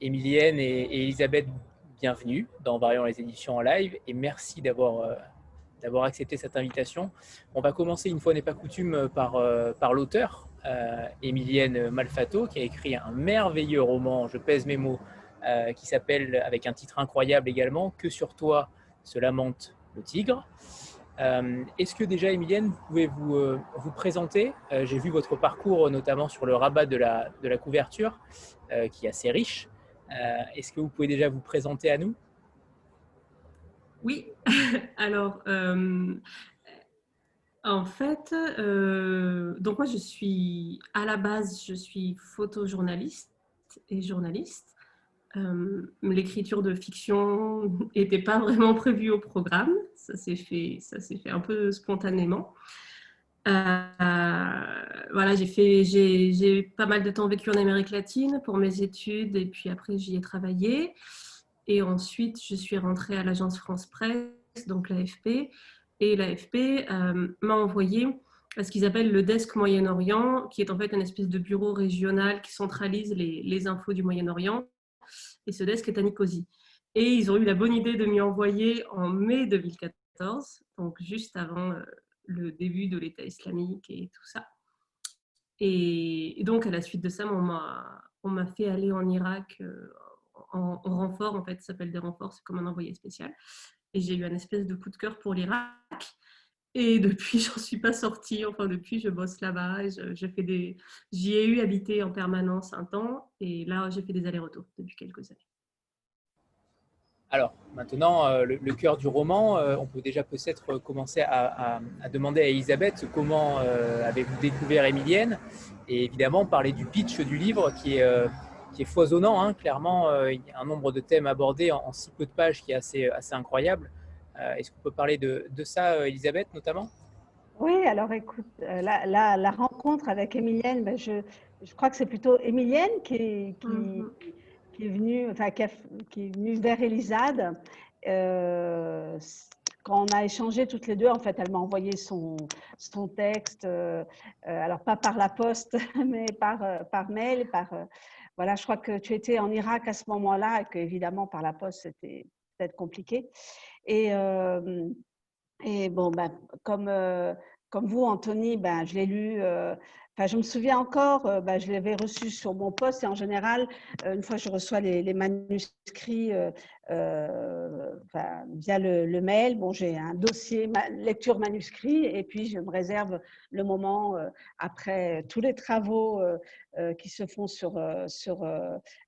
Émilienne et, Elisabeth, bienvenue dans Variant les éditions en live et merci d'avoir d'avoir accepté cette invitation. On va commencer, une fois n'est pas coutume, par, par l'auteur, Émilienne Malfato, qui a écrit un merveilleux roman, je pèse mes mots, qui s'appelle, avec un titre incroyable également, Que sur toi se lamente le tigre. Euh, est-ce que déjà, Emilienne, vous pouvez vous, euh, présenter? Euh, J'ai vu votre parcours notamment sur le rabat de la, de la couverture, qui est assez riche. Est-ce que vous pouvez déjà vous présenter à nous? Oui, alors en fait, donc moi je suis à la base, je suis photojournaliste et journaliste. Euh, l'écriture de fiction n'était pas vraiment prévue au programme. Ça s'est fait, ça fait un peu spontanément. Euh, voilà, j'ai fait, j'ai pas mal de temps vécu en Amérique latine pour mes études et puis après j'y ai travaillé. Et ensuite, je suis rentrée à l'agence France Presse, donc l'AFP. Et l'AFP euh, m'a envoyé à ce qu'ils appellent le desk Moyen-Orient, qui est en fait une espèce de bureau régional qui centralise les infos du Moyen-Orient et ce desk est à Nicosie. Et ils ont eu la bonne idée de m'y envoyer en mai 2014, donc juste avant euh, le début de l'État islamique et tout ça. Et, donc, à la suite de ça, on m'a fait aller en Irak euh, en, renfort, en fait, ça s'appelle des renforts, c'est comme un envoyé spécial. Et j'ai eu un espèce de coup de cœur pour l'Irak. Et depuis, j'en suis pas sortie. Enfin, depuis, je bosse là-bas. Je, fais des. J'y ai eu habité en permanence un temps, et là, j'ai fait des allers-retours depuis quelques années. Alors, maintenant, euh, le, cœur du roman, euh, on peut déjà peut-être commencer à, demander à Elisabeth comment euh, avez-vous découvert Émilienne Et évidemment, parler du pitch du livre qui est, foisonnant. Hein. Clairement, il y a un nombre de thèmes abordés en, si peu de pages qui est assez incroyable. Euh, est-ce qu'on peut parler de, ça, euh, Elisabeth, notamment? Oui, alors écoute, euh, la, rencontre avec Émilienne, ben, je, crois que c'est plutôt Émilienne qui, est, mhm. venue, enfin, qui, est venue vers Elisade. quand on a échangé toutes les deux, en fait, elle m'a envoyé son, son texte, alors pas par la poste, mais par, par mail. Par, voilà, je crois que tu étais en Irak à ce moment-là et qu'évidemment, par la poste, c'était peut-être compliqué. Et, bon, ben, comme, vous, Anthony, ben, je l'ai lu. Enfin, je me souviens encore, ben, je l'avais reçu sur mon poste et en général, une fois que je reçois les, manuscrits via le, mail, bon, j'ai un dossier lecture manuscrit et puis je me réserve le moment après tous les travaux qui se font sur, sur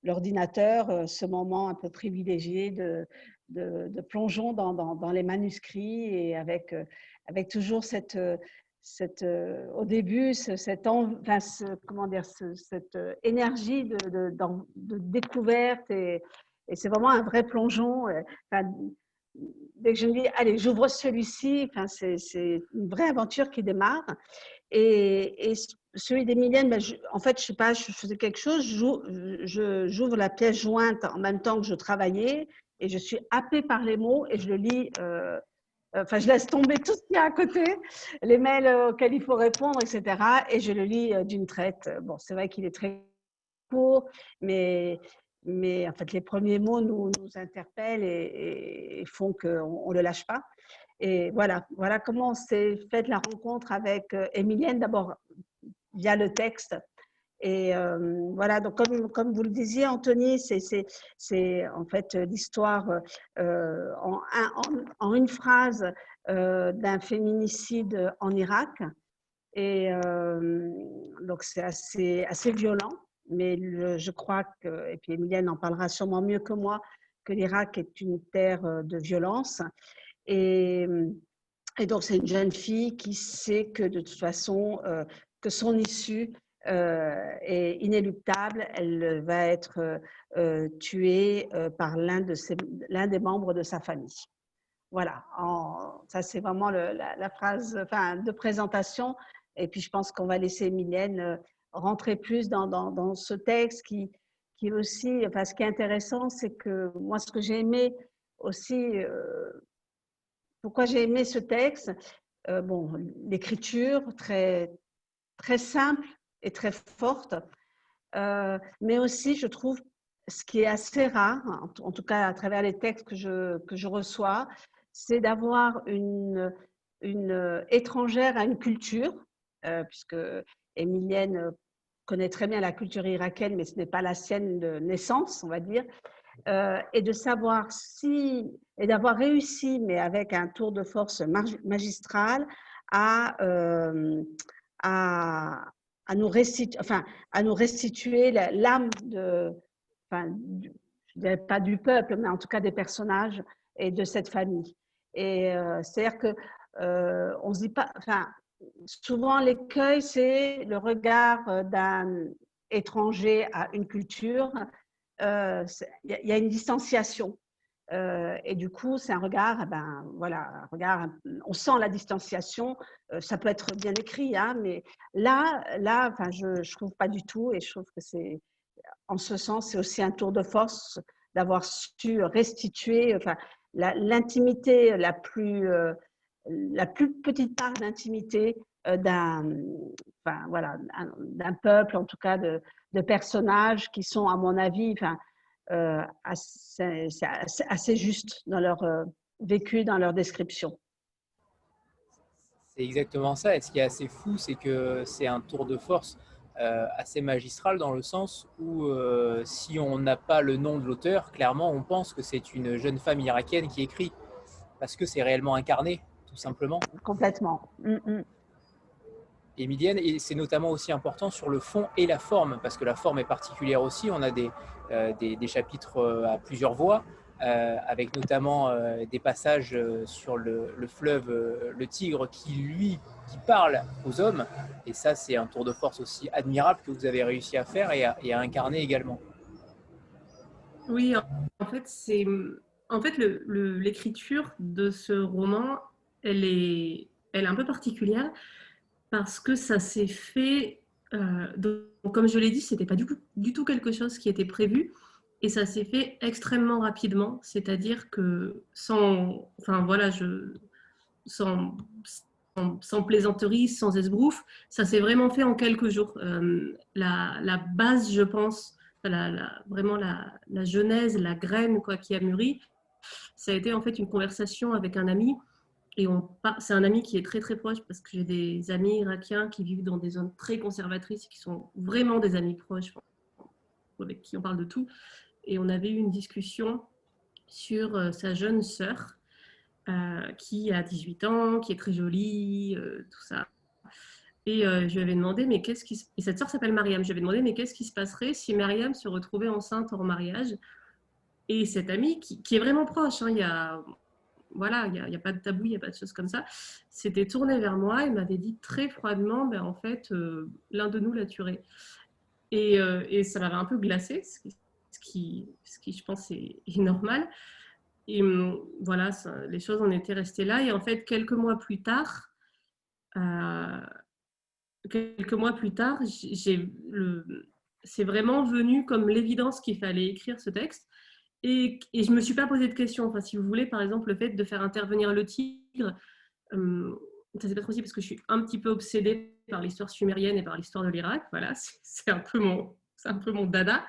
l'ordinateur, ce moment un peu privilégié de, de, plongeon dans, dans, les manuscrits et avec, euh, avec toujours cette, euh, cette, euh, au début cette, enfin, comment dire, cette énergie de, de, de découverte et, et c'est vraiment un vrai plongeon. Dès que je me dis, allez, j'ouvre celui-ci, enfin, c'est une vraie aventure qui démarre. Et, et celui d'Emilienne, ben, en fait, je sais pas, je faisais quelque chose, j'ouvre la pièce jointe en même temps que je travaillais, et je suis happée par les mots et je le lis. Euh, enfin, je laisse tomber tout ce qu'il y a à côté, les mails auxquels il faut répondre, etc. Et je le lis euh, d'une traite. Bon, c'est vrai qu'il est très court, mais, mais en fait, les premiers mots nous, nous interpellent et, font qu'on ne le lâche pas. Et voilà, voilà comment s'est faite la rencontre avec euh, Emilienne, d'abord via le texte, et euh, voilà, donc comme, comme, vous le disiez, Anthony, c'est en fait l'histoire euh, en, en, une phrase euh, d'un féminicide en Irak. Et donc c'est assez, assez violent, mais je crois que, et puis Emilienne en parlera sûrement mieux que moi, que l'Irak est une terre de violence. Et, et donc c'est une jeune fille qui sait que de toute façon, que son issue est inéluctable. Elle va être euh, tuée euh, par l'un de l'un des membres de sa famille. Voilà, ça c'est vraiment la, phrase de présentation. Et puis je pense qu'on va laisser Mylène rentrer plus dans, dans, ce texte qui, qui aussi, enfin, ce qui est intéressant, c'est que moi ce que j'ai aimé aussi, pourquoi j'ai aimé ce texte, bon, l'écriture très, très simple, est très forte. Euh, mais aussi, je trouve, ce qui est assez rare, en tout cas à travers les textes que je, que je reçois, c'est d'avoir une, une étrangère à une culture, puisque Emilienne connaît très bien la culture irakienne, mais ce n'est pas la sienne de naissance, on va dire, euh, et de savoir si, et d'avoir réussi, mais avec un tour de force magistral, à, euh, à, à, nous restituer, enfin, à nous restituer l'âme de, enfin, pas du peuple, mais en tout cas des personnages et de cette famille. Et euh, c'est-à-dire que on se dit pas, enfin, souvent l'écueil, c'est le regard d'un étranger à une culture euh, il y, a une distanciation. Euh, et du coup, c'est un regard, eh ben, voilà, regard, on sent la distanciation. Euh, ça peut être bien écrit, hein, mais là, là je ne trouve pas du tout. Et je trouve que c'est, en ce sens, c'est aussi un tour de force d'avoir su restituer l'intimité la, plus, la plus petite part d'intimité d'un, voilà, peuple, en tout cas de, de personnages qui sont, à mon avis, euh, assez, assez, justes dans leur euh, vécu, dans leur description. C'est exactement ça. Et ce qui est assez fou, c'est que c'est un tour de force euh, assez magistral dans le sens où si on n'a pas le nom de l'auteur, clairement, on pense que c'est une jeune femme irakienne qui écrit parce que c'est réellement incarné, tout simplement. Complètement. Mm, mm. Emilienne, et c'est notamment aussi important sur le fond et la forme, parce que la forme est particulière aussi. On a des, euh, des, chapitres euh, à plusieurs voix, euh, avec notamment des passages sur le, fleuve, le Tigre, qui lui, qui parle aux hommes. Et ça, c'est un tour de force aussi admirable que vous avez réussi à faire et à, incarner également. Oui, en fait, c'est en fait l'écriture de ce roman, elle est, elle est un peu particulière parce que ça s'est fait, euh, donc, comme je l'ai dit, c'était pas du, tout quelque chose qui était prévu et ça s'est fait extrêmement rapidement, c'est-à-dire que sans, enfin voilà, je, sans, sans, plaisanterie, sans esbrouf, ça s'est vraiment fait en quelques jours. Euh, la, base, je pense, la, vraiment la, la, genèse, la graine quoi, qui a mûri, ça a été en fait une conversation avec un ami c'est un ami qui est très très proche parce que j'ai des amis irakiens qui vivent dans des zones très conservatrices, qui sont vraiment des amis proches, avec qui on parle de tout. Et on avait eu une discussion sur euh, sa jeune sœur, euh, qui a 18 ans, qui est très jolie, euh, tout ça. Et je lui avais demandé, mais qu'est-ce qui Et cette sœur s'appelle Mariam. Je lui avais demandé, mais qu'est-ce qui se passerait si Mariam se retrouvait enceinte en mariage? Et cette amie, qui, qui est vraiment proche, hein, il y a voilà, il n'y a, pas de tabou, il n'y a pas de choses comme ça, s'était tourné vers moi et m'avait dit très froidement, ben, en fait, euh, l'un de nous l'a tué. Et, euh, ça m'avait un peu glacé, ce qui, ce qui, je pense, est, normal. Et hum, voilà, les choses en étaient restées là. Et en fait, quelques mois plus tard, euh, quelques mois plus tard, c'est vraiment venu comme l'évidence qu'il fallait écrire ce texte. Et, je ne me suis pas posé de questions. Enfin, si vous voulez, par exemple, le fait de faire intervenir le tigre, euh, ça c'est pas possible parce que je suis un petit peu obsédée par l'histoire sumérienne et par l'histoire de l'Irak. Voilà, c'est un peu mon, c'est un peu mon dada.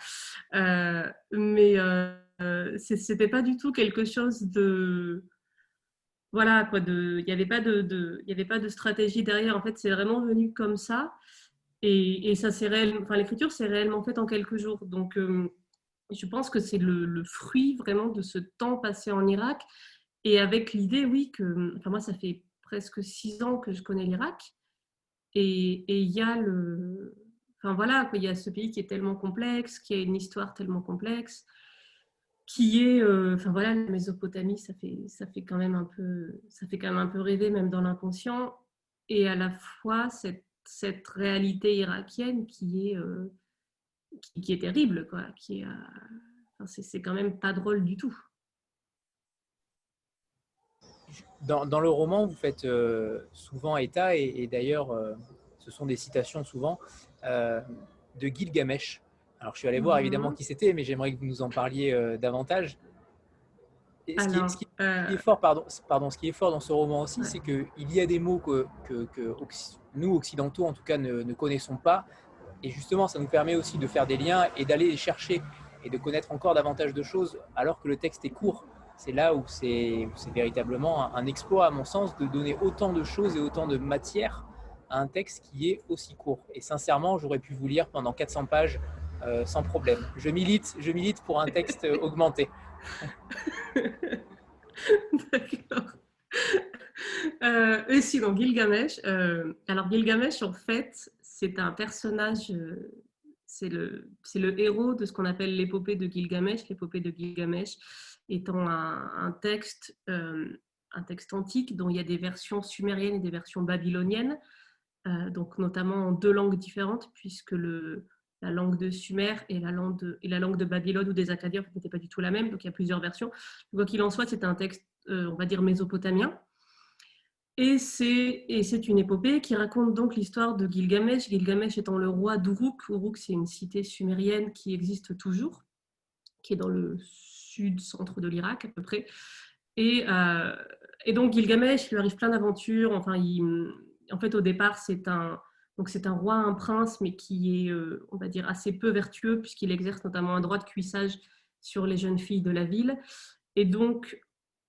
Euh, mais euh, c'était pas du tout quelque chose de voilà quoi de il n'y avait pas de, il avait pas de stratégie derrière en fait c'est vraiment venu comme ça et, ça c'est réellement enfin l'écriture c'est réellement fait en quelques jours donc euh, je pense que c'est le, fruit vraiment de ce temps passé en Irak et avec l'idée, oui, que enfin moi, ça fait presque six ans que je connais l'Irak et il y a le. Enfin voilà, il y a ce pays qui est tellement complexe, qui a une histoire tellement complexe, qui est, euh, enfin voilà, la Mésopotamie, ça fait, ça fait quand même un peu, ça fait quand même un peu rêver, même dans l'inconscient, et à la fois cette, cette réalité irakienne qui est, euh, qui, est terrible, quoi. Qui euh, c'est quand même pas drôle du tout. Dans, dans le roman, vous faites euh, souvent état, et, d'ailleurs, euh, ce sont des citations souvent, de Gilgamesh. Alors, je suis allé voir évidemment mhm. qui c'était, mais j'aimerais que vous nous en parliez davantage. ce, qui, est fort, pardon, pardon, ce qui est fort dans ce roman aussi, c'est qu'il y a des mots que, que, que, nous, occidentaux, en tout cas, ne, ne connaissons pas, et justement, ça nous permet aussi de faire des liens et d'aller les chercher. et de connaître encore davantage de choses alors que le texte est court. C'est là où c'est véritablement un, exploit, à mon sens, de donner autant de choses et autant de matière à un texte qui est aussi court. Et sincèrement, j'aurais pu vous lire pendant 400 pages euh, sans problème. Je milite, je milite pour un texte augmenté. D'accord. Euh, et sinon, Gilgamesh. Euh, alors, Gilgamesh, en fait, c'est un personnage, euh, c'est le, le héros de ce qu'on appelle l'épopée de Gilgamesh. L'épopée de Gilgamesh étant un, texte, un texte antique dont il y a des versions sumériennes et des versions babyloniennes, donc notamment en deux langues différentes, puisque la langue de Sumer et la langue de, et la langue de Babylone ou des Acadiens n'étaient pas du tout la même, donc il y a plusieurs versions. Quoi qu'il en soit, c'est un texte, on va dire, mésopotamien. Et c'est une épopée qui raconte donc l'histoire de Gilgamesh, Gilgamesh étant le roi d'Uruk. Uruk, c'est une cité sumérienne qui existe toujours, qui est dans le sud-centre de l'Irak à peu près. Et, euh, donc Gilgamesh, il lui arrive plein d'aventures. Enfin, en fait, au départ, c'est un, donc c'est un roi, un prince, mais qui est, euh, on va dire, assez peu vertueux, puisqu'il exerce notamment un droit de cuissage sur les jeunes filles de la ville. Et donc,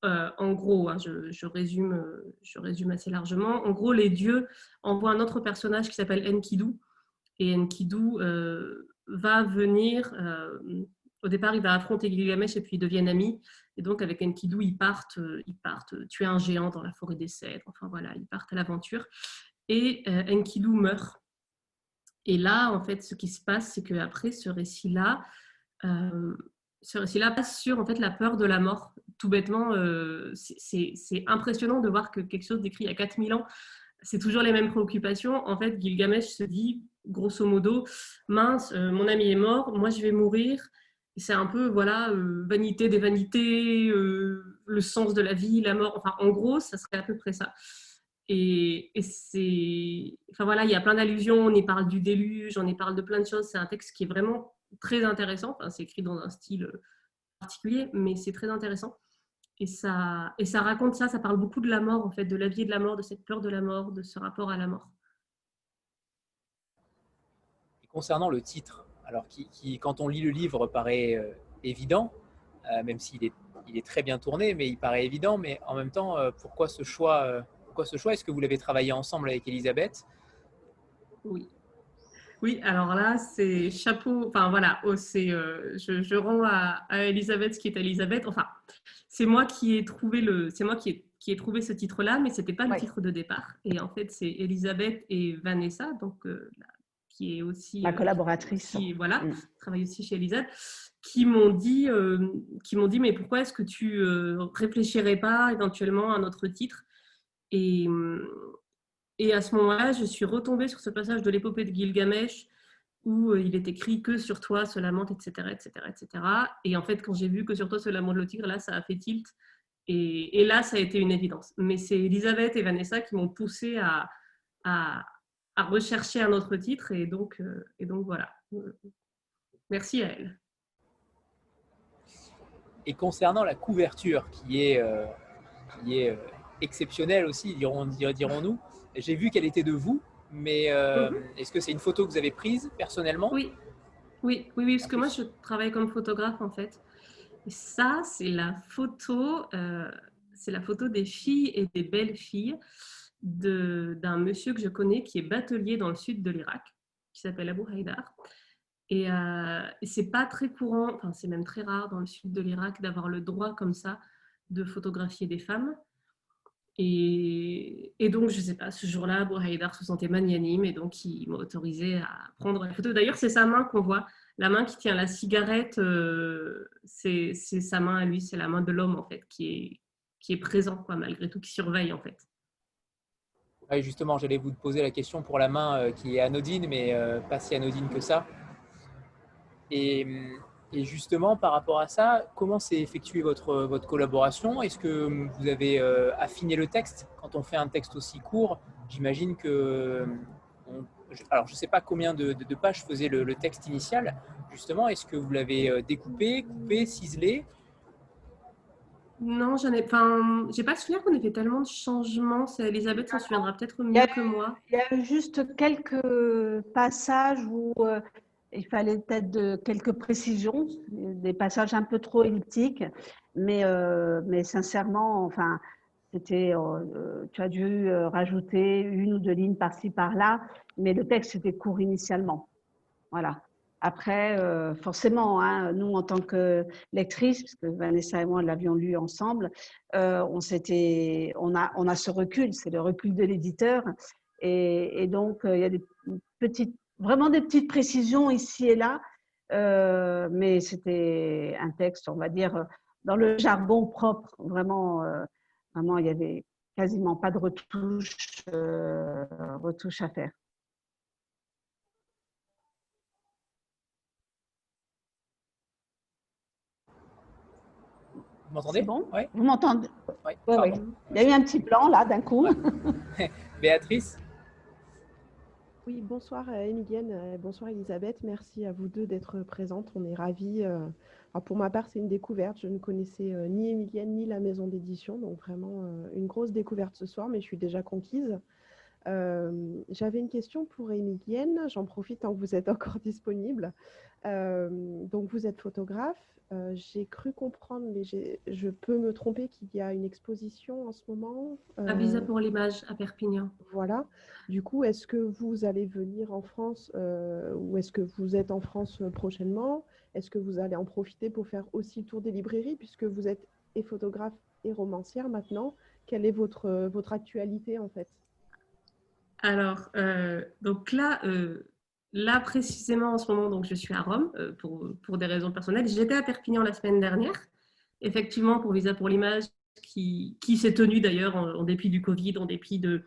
euh, en gros, hein, je, résume, euh, je résume assez largement. En gros, les dieux envoient un autre personnage qui s'appelle Enkidu. Et Enkidu euh, va venir, au départ, il va affronter Gilgamesh et puis ils deviennent amis. Et donc, avec Enkidu, ils partent, ils partent tuer un géant dans la forêt des cèdres. Enfin voilà, ils partent à l'aventure. Et Enkidu meurt. Et là, en fait, ce qui se passe, c'est qu'après ce récit-là, ce récit-là passe sur en fait, la peur de la mort. Tout bêtement, euh, c'est impressionnant de voir que quelque chose décrit il y a 4000 ans, c'est toujours les mêmes préoccupations. En fait, Gilgamesh se dit, grosso modo, mince, euh, mon ami est mort, moi je vais mourir. C'est un peu, voilà, euh, vanité des vanités, le sens de la vie, la mort. Enfin, en gros, ça serait à peu près ça. Et, et c'est. Enfin voilà, il y a plein d'allusions, on y parle du déluge, on y parle de plein de choses. C'est un texte qui est vraiment très intéressant. c'est écrit dans un style euh, particulier, mais c'est très intéressant. Et ça, et ça raconte ça, ça parle beaucoup de la mort, en fait, de la vie et de la mort, de cette peur de la mort, de ce rapport à la mort. Et concernant le titre, alors qui, quand on lit le livre, paraît euh, évident, euh, même s'il est, il est très bien tourné, mais il paraît évident, mais en même temps, pourquoi ce choix pourquoi ce choix? Est-ce que vous l'avez travaillé ensemble avec Elisabeth? Oui. Oui, alors là, c'est chapeau. Enfin voilà, oh, c'est, euh, je, rends à, Elisabeth ce qui est Elisabeth. Enfin, c'est moi qui ai trouvé le, c'est moi qui ai, qui ai trouvé ce titre-là, mais c'était pas le titre de départ. Et en fait, c'est Elisabeth et Vanessa, donc euh, qui est aussi ma euh, collaboratrice, qui voilà, mm. travaille aussi chez Elisabeth, qui m'ont dit, qui m'ont dit, mais pourquoi est-ce que tu réfléchirais pas éventuellement à notre titre? Et, et à ce moment-là, je suis retombée sur ce passage de l'épopée de Gilgamesh où euh, il est écrit que sur toi se lamente, etc., etc., etc. Et en fait, quand j'ai vu que sur toi se lamente le tigre, là, ça a fait tilt. Et, là, ça a été une évidence. Mais c'est Elisabeth et Vanessa qui m'ont poussé à, à, rechercher un autre titre. Et donc, euh, et donc voilà. Merci à elle. Et concernant la couverture, qui est, euh, qui est exceptionnelle aussi, dirons-nous, j'ai vu qu'elle était de vous, mais euh, mhm. est-ce que c'est une photo que vous avez prise personnellement? Oui. oui. Oui, oui, parce que moi je travaille comme photographe en fait. Et ça, c'est la photo, euh, c'est la photo des filles et des belles filles d'un monsieur que je connais qui est batelier dans le sud de l'Irak, qui s'appelle Abu Haïdar. Et, euh, et c'est pas très courant, enfin c'est même très rare dans le sud de l'Irak d'avoir le droit comme ça de photographier des femmes. Et, donc, je ne sais pas, ce jour-là, Bouhaïdar se sentait magnanime et donc il m'a autorisé à prendre la photo. D'ailleurs, c'est sa main qu'on voit. La main qui tient la cigarette, euh, c'est sa main à lui, c'est la main de l'homme en fait, qui est, qui est présent, quoi, malgré tout, qui surveille en fait. Oui, justement, j'allais vous poser la question pour la main euh, qui est anodine, mais euh, pas si anodine que ça. Et hum, et justement, par rapport à ça, comment s'est effectuée votre, votre collaboration? Est-ce que vous avez euh, affiné le texte? Quand on fait un texte aussi court, j'imagine que... alors, je ne sais pas combien de, pages faisait le, texte initial. Justement, est-ce que vous l'avez euh, découpé, coupé, ciselé? Non, j'en ai, enfin, j'ai pas le souvenir qu'on ait fait tellement de changements. Elisabeth s'en souviendra peut-être mieux que moi. Il y a juste quelques passages où euh, il fallait peut-être de, quelques précisions, des passages un peu trop elliptiques, mais, euh, mais sincèrement, enfin, c'était, euh, tu as dû rajouter une ou deux lignes par-ci, par-là, mais le texte était court initialement. Voilà. Après, forcément, hein, nous, en tant que lectrices, parce que Vanessa et moi l'avions lu ensemble, on, on, a, on a ce recul, c'est le recul de l'éditeur. Et, et, donc, il y a des petites vraiment des petites précisions ici et là, euh, mais c'était un texte, on va dire, dans le jargon propre. Vraiment, euh, vraiment, il y avait quasiment pas de retouches, euh, retouches à faire. Vous m'entendez? Bon? Vous m'entendez? Oui. Il y a eu un petit plan là d'un coup. Béatrice? Oui, bonsoir Emilienne, euh, bonsoir Elisabeth. Merci à vous deux d'être présentes. On est ravis. Euh, pour ma part, c'est une découverte. Je ne connaissais euh, ni Emilienne ni la maison d'édition, donc vraiment une grosse découverte ce soir, mais je suis déjà conquise. J'avais une question pour Emilienne. J'en profite tant que vous êtes encore disponible. donc, vous êtes photographe. Euh, j'ai cru comprendre, mais je peux me tromper, qu'il y a une exposition en ce moment. À Visa pour l'image à Perpignan. Voilà. Du coup, est-ce que vous allez venir en France euh, ou est-ce que vous êtes en France prochainement? Est-ce que vous allez en profiter pour faire aussi le tour des librairies puisque vous êtes et photographe et romancière maintenant? Quelle est votre, votre actualité en fait? Alors, euh, donc là, Là, précisément, en ce moment, donc, je suis à Rome euh, pour, pour, des raisons personnelles. J'étais à Perpignan la semaine dernière, effectivement, pour Visa pour l'image, qui, s'est tenue d'ailleurs en, dépit du Covid, en dépit de,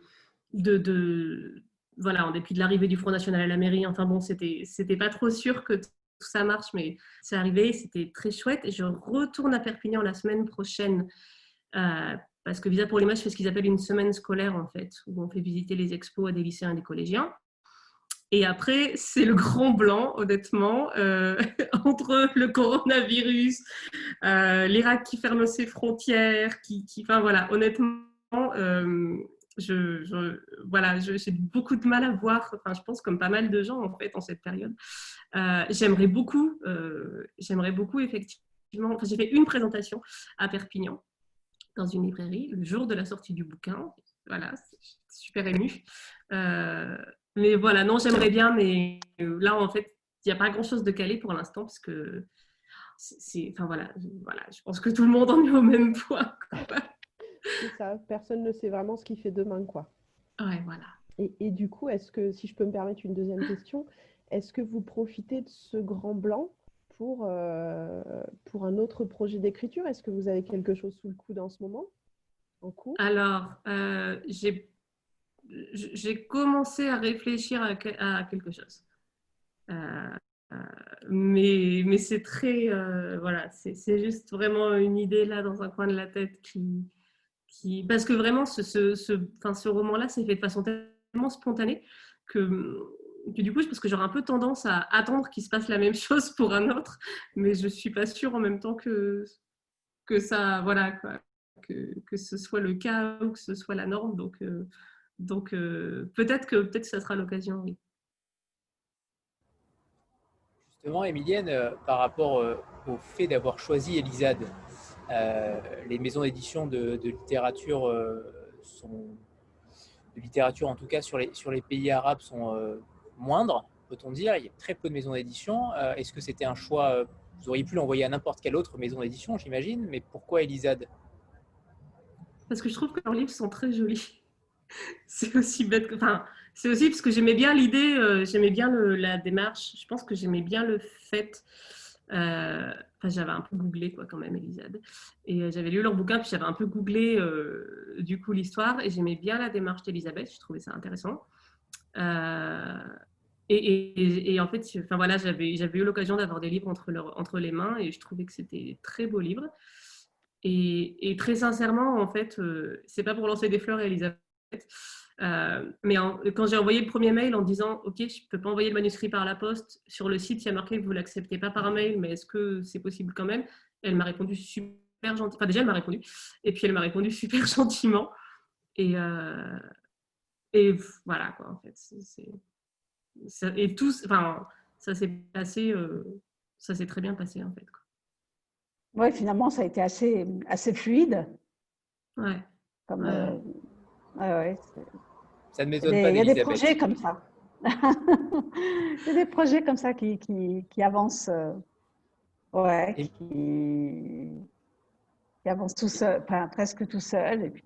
de, de voilà, en dépit de l'arrivée du Front National à la mairie. Enfin bon, c'était, c'était pas trop sûr que tout ça marche, mais c'est arrivé, c'était très chouette. Et je retourne à Perpignan la semaine prochaine. Parce que Visa pour l'image fait ce qu'ils appellent une semaine scolaire, en fait, où on fait visiter les expos à des lycéens et des collégiens. Et après, c'est le grand blanc, honnêtement, euh, entre le coronavirus, euh, l'Irak qui ferme ses frontières, qui, qui enfin voilà, honnêtement, euh, je, voilà, j'ai beaucoup de mal à voir. Enfin, je pense comme pas mal de gens en fait en cette période. j'aimerais beaucoup, j'aimerais beaucoup effectivement. Enfin, j'ai fait une présentation à Perpignan dans une librairie le jour de la sortie du bouquin. Voilà, super ému. Mais voilà, non, j'aimerais bien, mais euh, là, en fait, il n'y a pas grand-chose de calé pour l'instant, parce que c'est, enfin voilà, voilà, je pense que tout le monde en est au même point. c'est ça, personne ne sait vraiment ce qu'il fait demain, quoi. Ouais, voilà. Et, et du coup, est-ce que, si je peux me permettre une deuxième question, est-ce que vous profitez de ce grand blanc pour, euh, pour un autre projet d'écriture? Est-ce que vous avez quelque chose sous le coude en ce moment en cours? Alors, euh, j'ai commencé à réfléchir à, quelque chose. Euh, euh, mais, mais c'est très, voilà, c'est juste vraiment une idée là dans un coin de la tête qui, qui parce que vraiment ce, ce, ce, ce roman-là s'est fait de façon tellement spontanée que, du coup, je pense que j'aurais un peu tendance à attendre qu'il se passe la même chose pour un autre, mais je suis pas sûre en même temps que que ça, voilà, quoi, que, que ce soit le cas ou que ce soit la norme, donc. Donc euh, peut-être que peut-être ça sera l'occasion. Justement, Emilienne, euh, par rapport euh, au fait d'avoir choisi Elisade, les maisons d'édition de, littérature sont de littérature en tout cas sur les, sur les pays arabes sont moindres, peut-on dire. Il y a très peu de maisons d'édition. Est-ce que c'était un choix Vous auriez pu l'envoyer à n'importe quelle autre maison d'édition, j'imagine, mais pourquoi Elisade? Parce que je trouve que leurs livres sont très jolis c'est aussi bête que. C'est aussi parce que j'aimais bien l'idée, euh, j'aimais bien la démarche. Je pense que j'aimais bien le fait. Euh, enfin, j'avais un peu googlé quoi quand même, Elisade. Et euh, j'avais lu leur bouquin, puis j'avais un peu googlé du coup l'histoire, et j'aimais bien la démarche d'Elisabeth. Je trouvais ça intéressant. Et, en fait, enfin voilà, j'avais eu l'occasion d'avoir des livres entre, entre les mains, et je trouvais que c'était très beaux livres. Et, très sincèrement, en fait, c'est pas pour lancer des fleurs à Elisabeth euh, mais quand j'ai envoyé le premier mail en disant OK, je peux pas envoyer le manuscrit par la poste, sur le site, il y a marqué que vous l'acceptez pas par mail, mais est-ce que c'est possible quand même? Elle m'a répondu super gentiment. Enfin, déjà, elle m'a répondu. Et puis, elle m'a répondu super gentiment. Et, euh, et voilà, quoi, en fait. Et tous, enfin, ça s'est passé, ça s'est très bien passé en fait. Oui, finalement, ça a été assez, assez fluide. Ouais. Comme, ouais. ça ne m'étonne pas. Il y a des projets comme ça. il y a des projets comme ça qui, qui, qui avancent. ouais, qui, qui, avancent tout seul, enfin, presque tout seul. Et puis...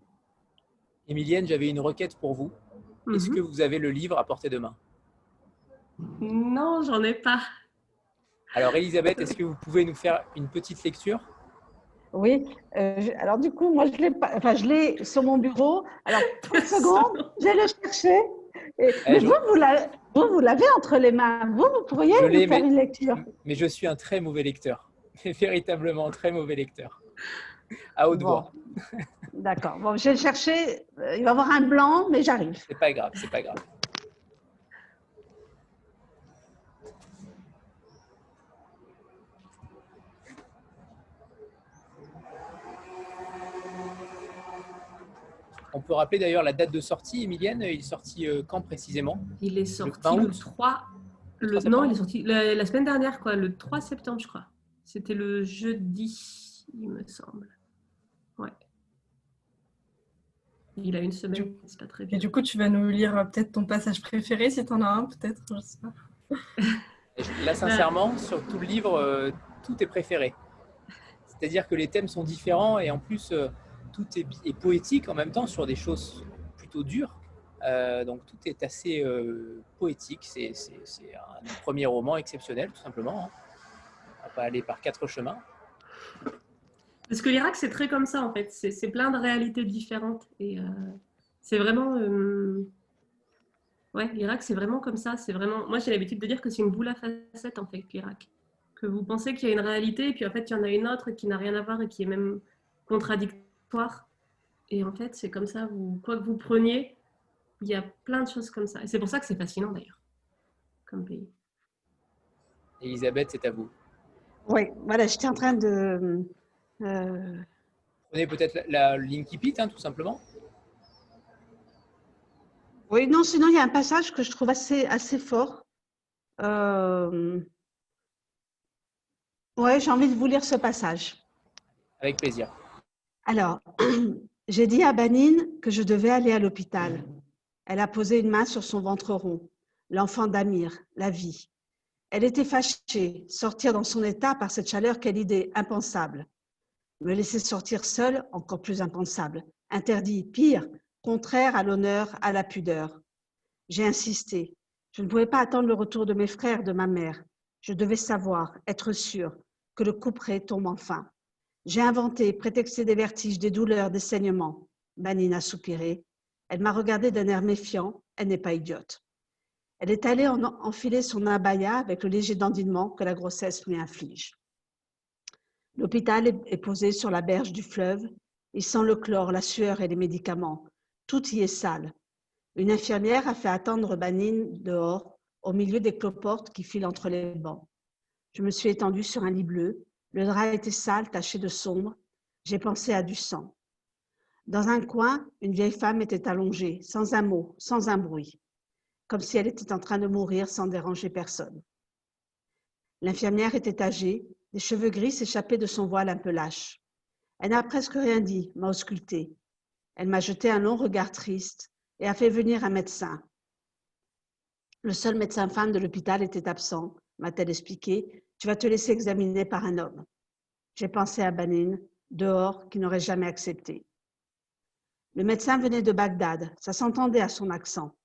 Emilienne, j'avais une requête pour vous. Est-ce mhm. que vous avez le livre à portée de main? Non, j'en ai pas. Alors, Elisabeth, est-ce que vous pouvez nous faire une petite lecture? Oui. Euh, alors, du coup, moi, je l'ai enfin, je l'ai sur mon bureau. Alors, 30 secondes, je vais le chercher. Et, eh, vous, vous, vous l'avez entre les mains. Vous, vous pourriez nous faire une lecture. Mais je suis un très mauvais lecteur. Mais véritablement très mauvais lecteur. À haute voix. D'accord. Bon, je vais le chercher. Il va y avoir un blanc, mais j'arrive. C'est pas grave, c'est pas grave. On peut rappeler d'ailleurs la date de sortie, Emilienne. Il est sorti euh, quand précisément? Il est sorti le, 3. non, il est sorti la, semaine dernière, quoi, le 3 septembre, je crois. C'était le jeudi, il me semble. Ouais. Il a une semaine, c'est pas très bien. Et du coup, tu vas nous lire euh, peut-être ton passage préféré, si tu en as un, peut-être, je sais pas. Là, sincèrement, sur tout le livre, euh, tout est préféré. C'est-à-dire que les thèmes sont différents et en plus, tout est, poétique en même temps sur des choses plutôt dures. Euh, donc tout est assez euh, poétique. C'est un premier roman exceptionnel, tout simplement. Hein. On va pas aller par quatre chemins. Parce que l'Irak, c'est très comme ça, en fait. C'est plein de réalités différentes. Et euh, c'est vraiment... Ouais, l'Irak, c'est vraiment comme ça. C'est vraiment... Moi, j'ai l'habitude de dire que c'est une boule à facettes, en fait, l'Irak. Que vous pensez qu'il y a une réalité, et puis en fait, il y en a une autre qui n'a rien à voir et qui est même contradictoire et en fait, c'est comme ça, vous, quoi que vous preniez, il y a plein de choses comme ça. Et c'est pour ça que c'est fascinant d'ailleurs, comme pays. Elisabeth, c'est à vous. Oui, voilà, j'étais en train de. Euh... Prenez peut-être la, ligne qui hein, tout simplement. Oui, non, sinon il y a un passage que je trouve assez, assez fort. Euh... Oui, j'ai envie de vous lire ce passage. Avec plaisir. Alors, j'ai dit à Banine que je devais aller à l'hôpital. Elle a posé une main sur son ventre rond. L'enfant d'Amir, la vie. Elle était fâchée. Sortir dans son état par cette chaleur, quelle idée impensable. Me laisser sortir seule, encore plus impensable. Interdit, pire, contraire à l'honneur, à la pudeur. J'ai insisté. Je ne pouvais pas attendre le retour de mes frères, de ma mère. Je devais savoir, être sûre, que le couperet tombe enfin. J'ai inventé, prétexté des vertiges, des douleurs, des saignements. Banine a soupiré. Elle m'a regardé d'un air méfiant. Elle n'est pas idiote. Elle est allée enfiler son abaya avec le léger dandinement que la grossesse lui inflige. L'hôpital est posé sur la berge du fleuve. Il sent le chlore, la sueur et les médicaments. Tout y est sale. Une infirmière a fait attendre Banine dehors, au milieu des cloportes qui filent entre les bancs. Je me suis étendue sur un lit bleu, le drap était sale, taché de sombre. J'ai pensé à du sang. Dans un coin, une vieille femme était allongée, sans un mot, sans un bruit, comme si elle était en train de mourir sans déranger personne. L'infirmière était âgée, des cheveux gris s'échappaient de son voile un peu lâche. Elle n'a presque rien dit, m'a ausculté. Elle m'a jeté un long regard triste et a fait venir un médecin. Le seul médecin femme de l'hôpital était absent, m'a-t-elle expliqué, tu vas te laisser examiner par un homme. J'ai pensé à Banin, dehors, qui n'aurait jamais accepté. Le médecin venait de Bagdad, ça s'entendait à son accent.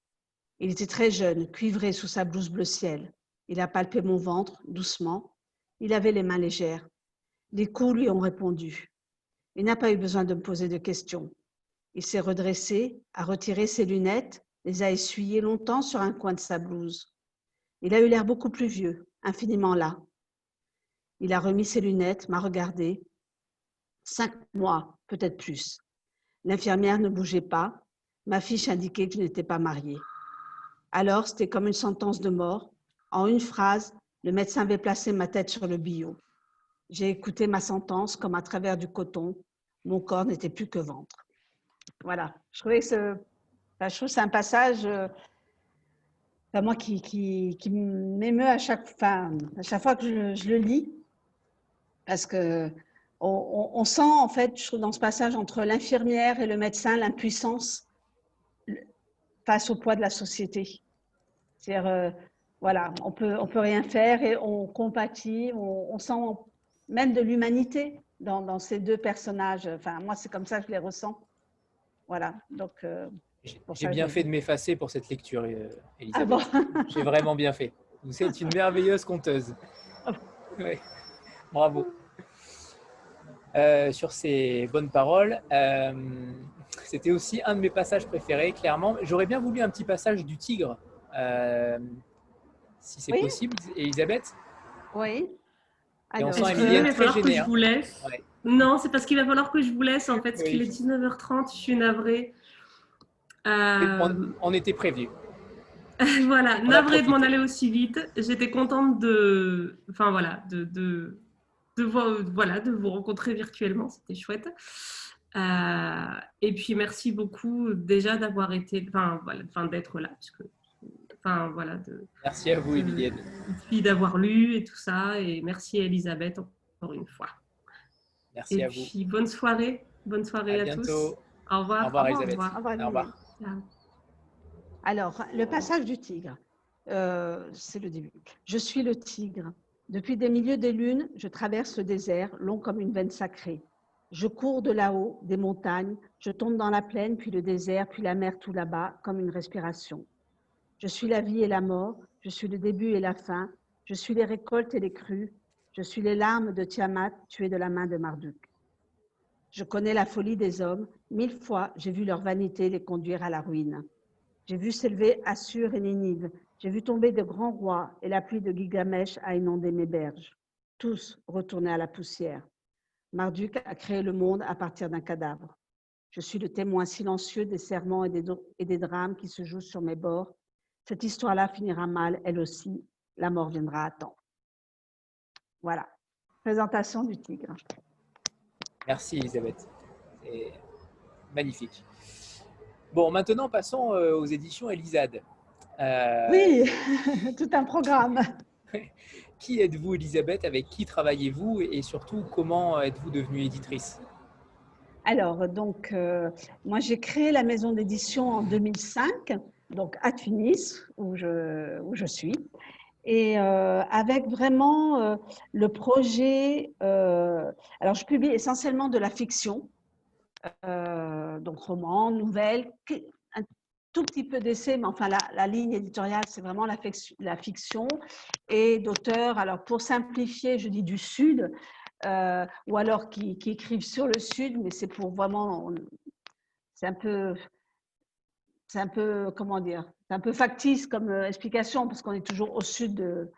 Il était très jeune, cuivré sous sa blouse bleu ciel. Il a palpé mon ventre, doucement. Il avait les mains légères. Les coups lui ont répondu. Il n'a pas eu besoin de me poser de questions. Il s'est redressé, a retiré ses lunettes, les a essuyées longtemps sur un coin de sa blouse. Il a eu l'air beaucoup plus vieux, infiniment là. Il a remis ses lunettes, m'a regardé. Cinq mois, peut-être plus. L'infirmière ne bougeait pas. Ma fiche indiquait que je n'étais pas mariée. Alors, c'était comme une sentence de mort. En une phrase, le médecin avait placé ma tête sur le billot. J'ai écouté ma sentence comme à travers du coton. Mon corps n'était plus que ventre. Voilà. Je trouvais que ce, je trouve c'est un passage euh, moi qui, qui, qui m'émeut à chaque, à chaque fois que je le lis, parce que on, on, sent en fait, je trouve dans ce passage entre l'infirmière et le médecin, l'impuissance face au poids de la société. C'est-à-dire, euh, voilà, on peut, on peut rien faire et on compatit, on, on sent même de l'humanité dans, dans, ces deux personnages. Enfin, moi, c'est comme ça que je les ressens. Voilà, donc. Euh, j'ai bien fait de m'effacer pour cette lecture, euh, Elisabeth. Ah bon J'ai vraiment bien fait. Vous êtes une merveilleuse conteuse. Ah ouais. Bravo. Euh, sur ces bonnes paroles, euh, c'était aussi un de mes passages préférés, clairement. J'aurais bien voulu un petit passage du tigre, euh, si c'est possible, Elisabeth. Oui. Et on sent Emilia très gênée. Hein. Ouais. Non, c'est parce qu'il va falloir que je vous laisse, en fait, parce qu'il est 19h30, je suis navrée. On, était prévenu. voilà, navré de m'en aller aussi vite. J'étais contente de, enfin voilà, de, de, de, voilà, de vous rencontrer virtuellement, c'était chouette. Euh, et puis merci beaucoup déjà d'avoir été, enfin voilà, enfin d'être là, puisque, enfin voilà. De, merci à vous, Emilienne. Puis d'avoir lu et tout ça, et merci à Elisabeth encore une fois. Merci à vous. Puis bonne soirée, bonne soirée à, tous. Au revoir. Au revoir, Elisabeth. Au revoir. Au revoir. Alors, le passage du tigre, euh, c'est le début. Je suis le tigre. Depuis des milieux des lunes, je traverse le désert, long comme une veine sacrée. Je cours de là-haut, des montagnes, je tombe dans la plaine, puis le désert, puis la mer tout là-bas, comme une respiration. Je suis la vie et la mort, je suis le début et la fin, je suis les récoltes et les crues, je suis les larmes de Tiamat tuées de la main de Marduk. Je connais la folie des hommes, mille fois j'ai vu leur vanité les conduire à la ruine. J'ai vu s'élever Assur et Ninive, j'ai vu tomber de grands rois et la pluie de Gigamesh a inondé mes berges. Tous retournés à la poussière. Marduk a créé le monde à partir d'un cadavre. Je suis le témoin silencieux des serments et des, et des drames qui se jouent sur mes bords. Cette histoire-là finira mal, elle aussi. La mort viendra à temps. Voilà. Présentation du tigre. Merci Elisabeth. C'est magnifique. Bon, maintenant passons euh, aux éditions Elisade. Euh... Oui, tout un programme. qui êtes-vous Elisabeth? Avec qui travaillez-vous? Et surtout, comment êtes-vous devenue éditrice? Alors, donc, euh, moi j'ai créé la maison d'édition en 2005, donc à Tunis, où je, où je suis et euh, avec vraiment euh, le projet. Alors, je publie essentiellement de la fiction, donc romans, nouvelles, tout petit peu d'essais, mais enfin, la, ligne éditoriale, c'est vraiment la, fiction et d'auteurs. Alors, pour simplifier, je dis du Sud, euh, ou alors qui, écrivent sur le Sud, mais c'est pour vraiment. C'est un peu. C'est un peu, comment dire, c'est un peu factice comme euh, explication parce qu'on est toujours au sud de,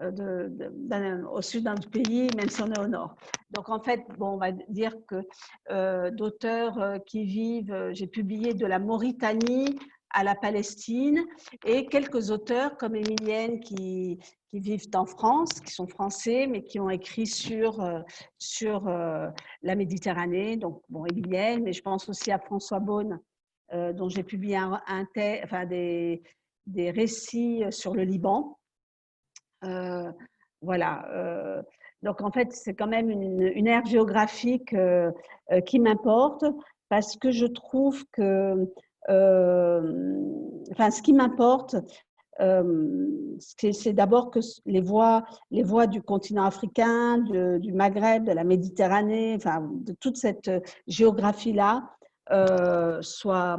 euh, au sud d'un pays, même si on est au nord. Donc en fait, bon, on va dire que d'auteurs qui vivent, j'ai publié de la Mauritanie à la Palestine et quelques auteurs comme Emilienne qui, qui vivent en France, qui sont français, mais qui ont écrit sur, euh, sur la Méditerranée. Donc, bon, Emilienne, mais je pense aussi à François Beaune, euh, dont j'ai publié un, un enfin des, des, récits sur le Liban. Euh, voilà. Euh, donc en fait, c'est quand même une, une ère géographique euh, euh, qui m'importe parce que je trouve que, enfin, ce qui m'importe, c'est d'abord que les voix, les du continent africain, du Maghreb, de la Méditerranée, de toute cette géographie-là, euh, soit,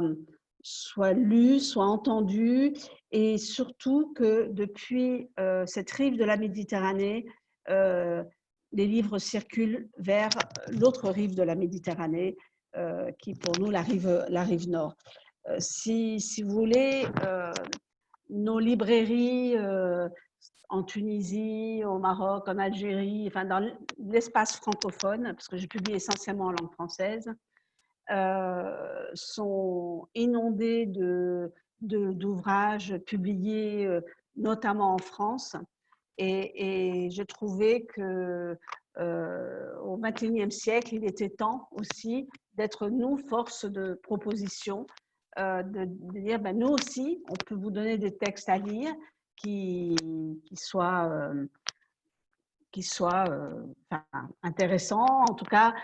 soit lu, soit entendu, et surtout que depuis euh, cette rive de la Méditerranée, euh, les livres circulent vers l'autre rive de la Méditerranée, euh, qui pour nous la la rive nord. Euh, si, vous voulez, euh, nos librairies en Tunisie, au Maroc, en Algérie, enfin dans l'espace francophone, parce que je publie essentiellement en langue française, euh, sont inondés de, d'ouvrages publiés euh, notamment en France. Et, et je trouvais que euh, au XXIe siècle, il était temps aussi d'être nous force de proposition de, dire, ben, nous aussi, on peut vous donner des textes à lire qui, qui soient, qui soient intéressants, en tout cas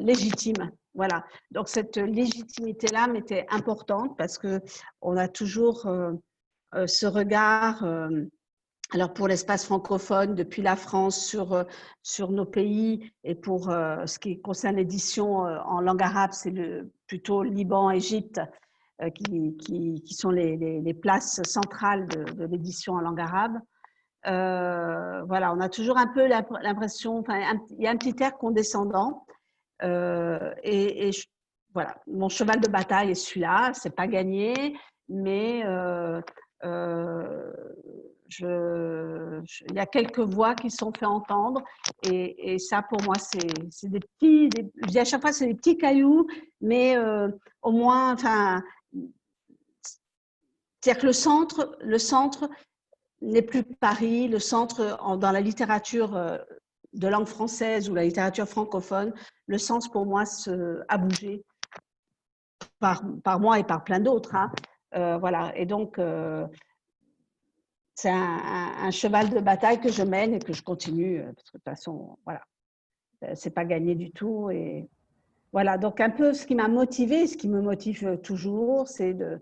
légitimes. Voilà. Donc cette légitimité-là m'était importante parce que on a toujours ce regard alors pour l'espace francophone, depuis la France sur, euh, sur nos pays, et pour euh, ce qui concerne l'édition euh, en langue arabe, c'est plutôt Liban, Égypte, qui, qui, qui, sont les, les, places centrales de, l'édition en langue arabe. voilà, on a toujours un peu l'impression, enfin, il y a un petit air condescendant. et voilà, mon cheval de bataille est celui-là, c'est pas gagné, mais il y a quelques voix qui sont fait entendre et, ça pour moi c'est des petits, à chaque fois c'est des petits cailloux, mais euh, au moins, enfin, c'est-à-dire que le centre, le centre n'est plus Paris, le centre dans la littérature euh, de langue française ou la littérature francophone, le sens pour moi se, a bougé par, par moi et par plein d'autres. Hein. Euh, voilà, et donc c'est un, cheval de bataille que je mène et que je continue, euh, parce que de toute façon, voilà, euh, c'est pas gagné du tout. Et voilà, donc un peu ce qui m'a motivé, ce qui me motive toujours, c'est de,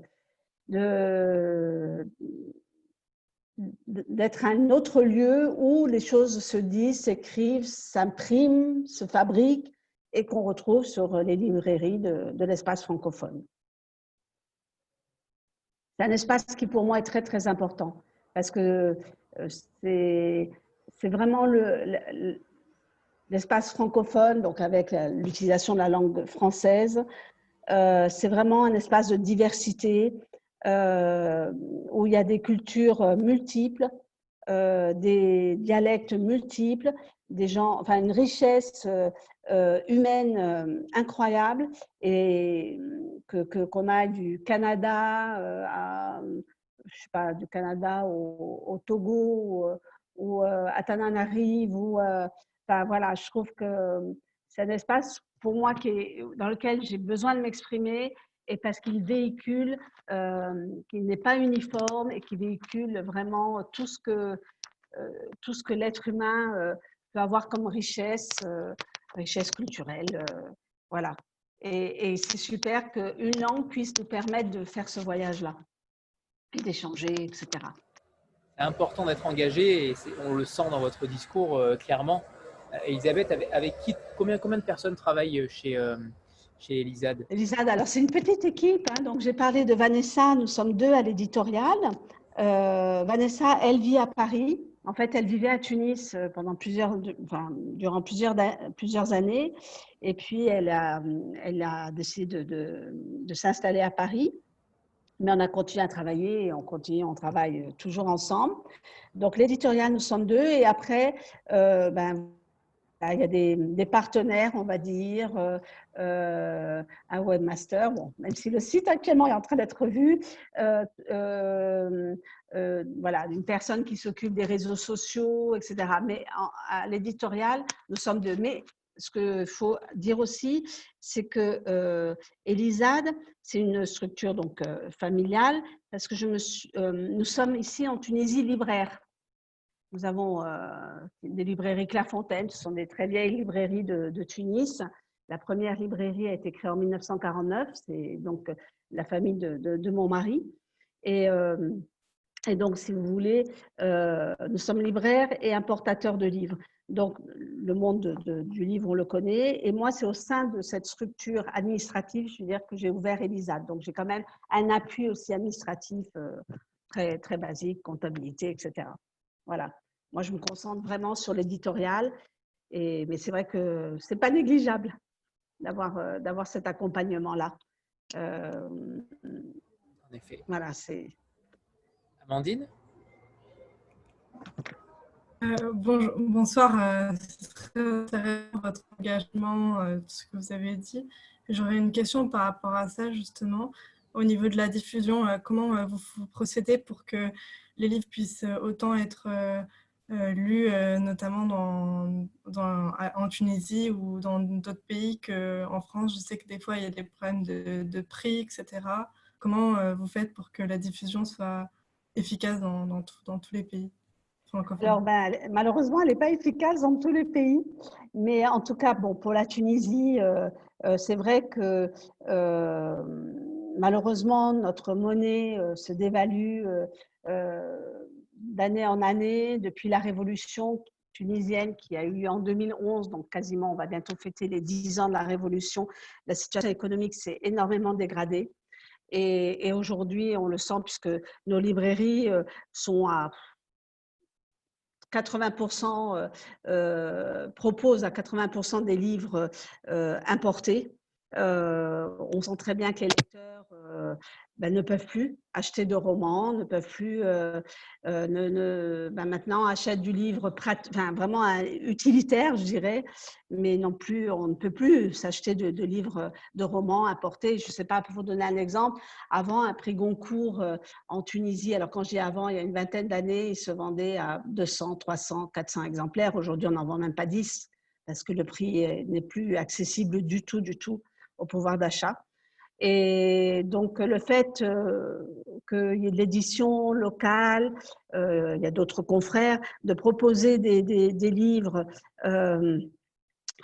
d'être un autre lieu où les choses se disent, s'écrivent, s'impriment, se fabriquent et qu'on retrouve sur les librairies de, de l'espace francophone. C'est un espace qui pour moi est très très important parce que euh, c'est vraiment l'espace francophone, donc avec l'utilisation de la langue française. Euh, c'est vraiment un espace de diversité euh, où il y a des cultures multiples, des dialectes multiples, des gens, enfin une richesse humaine incroyable et que qu'on a du Canada à je sais pas, du Canada au, Togo ou, euh, à Tananarive. Ou, euh, enfin, voilà, je trouve que c'est un espace pour moi qui est, dans lequel j'ai besoin de m'exprimer et parce qu'il véhicule, euh, qu'il n'est pas uniforme et qui véhicule vraiment tout ce que, que l'être humain peut avoir comme richesse, richesse culturelle. voilà. Et, et c'est super qu'une langue puisse nous permettre de faire ce voyage-là d'échanger, etc. C'est important d'être engagé et on le sent dans votre discours euh, clairement. Euh, Elisabeth, avec, qui, combien, combien de personnes travaillent chez, euh, chez Elisade? Elisade, alors c'est une petite équipe. Hein, donc j'ai parlé de Vanessa, nous sommes deux à l'éditorial. Vanessa, elle vit à Paris. En fait, elle vivait à Tunis pendant plusieurs, enfin, durant plusieurs, plusieurs années. Et puis, elle a, elle a décidé de, de, de s'installer à Paris mais on a continué à travailler et on continue, on travaille toujours ensemble. Donc l'éditorial, nous sommes deux et après, euh, ben, il y a des, partenaires, on va dire, euh, euh un webmaster, même si le site actuellement est en train d'être vu, euh, voilà, une personne qui s'occupe des réseaux sociaux, etc. Mais à l'éditorial, nous sommes deux. Mais ce qu'il faut dire aussi, c'est que euh, c'est une structure donc euh, familiale, parce que je me euh, nous sommes ici en Tunisie libraire. Nous avons des librairies Clairefontaine, ce sont des très vieilles librairies de, Tunis. La première librairie a été créée en 1949, c'est donc la famille de, mon mari. Et, donc, si vous voulez, nous sommes libraires et importateurs de livres. Donc, le monde du livre, on le connaît. Et moi, c'est au sein de cette structure administrative, je veux dire, que j'ai ouvert Elisade. Donc, j'ai quand même un appui aussi administratif euh, très, très basique, comptabilité, etc. Voilà. Moi, je me concentre vraiment sur l'éditorial. Et, mais c'est vrai que ce n'est pas négligeable d'avoir, euh, d'avoir cet accompagnement-là. Euh, en effet. Voilà, c'est. Amandine? Euh, bonsoir, euh, c'est très intéressant votre engagement, euh, tout ce que vous avez dit. J'aurais une question par rapport à ça, justement. Au niveau de la diffusion, comment vous, procédez pour que les livres puissent autant être lu notamment en Tunisie ou dans d'autres pays qu'en France? Je sais que des fois, il y a des problèmes de, prix, etc. Comment vous faites pour que la diffusion soit efficace dans tous les pays? Alors, ben, malheureusement, elle n'est pas efficace dans tous les pays. Mais en tout cas, bon, pour la Tunisie, euh, euh, c'est vrai que euh, malheureusement, notre monnaie se dévalue d'année en année depuis la révolution tunisienne qui a eu lieu en 2011, donc quasiment, on va bientôt fêter les 10 ans de la révolution. La situation économique s'est énormément dégradée. Et, et aujourd'hui, on le sent puisque nos librairies sont à 80% euh, euh, propose à 80% des livres on sent très bien que les lecteurs ben, ne peuvent plus acheter de romans, ne peuvent plus, ne, ben, maintenant achètent du livre enfin, vraiment utilitaire, je dirais, mais non plus, on ne peut plus s'acheter de, livres de romans importés. Je ne sais pas, pour vous donner un exemple, avant un prix Goncourt en Tunisie, alors quand j'ai avant, il y a une vingtaine d'années, il se vendait à 200, 300, 400 exemplaires. Aujourd'hui, on n'en vend même pas 10 parce que le prix n'est plus accessible du tout, du tout au pouvoir d'achat. Et donc, le fait euh, qu'il y ait de l'édition locale, euh, il y a d'autres confrères, de proposer des, livres euh,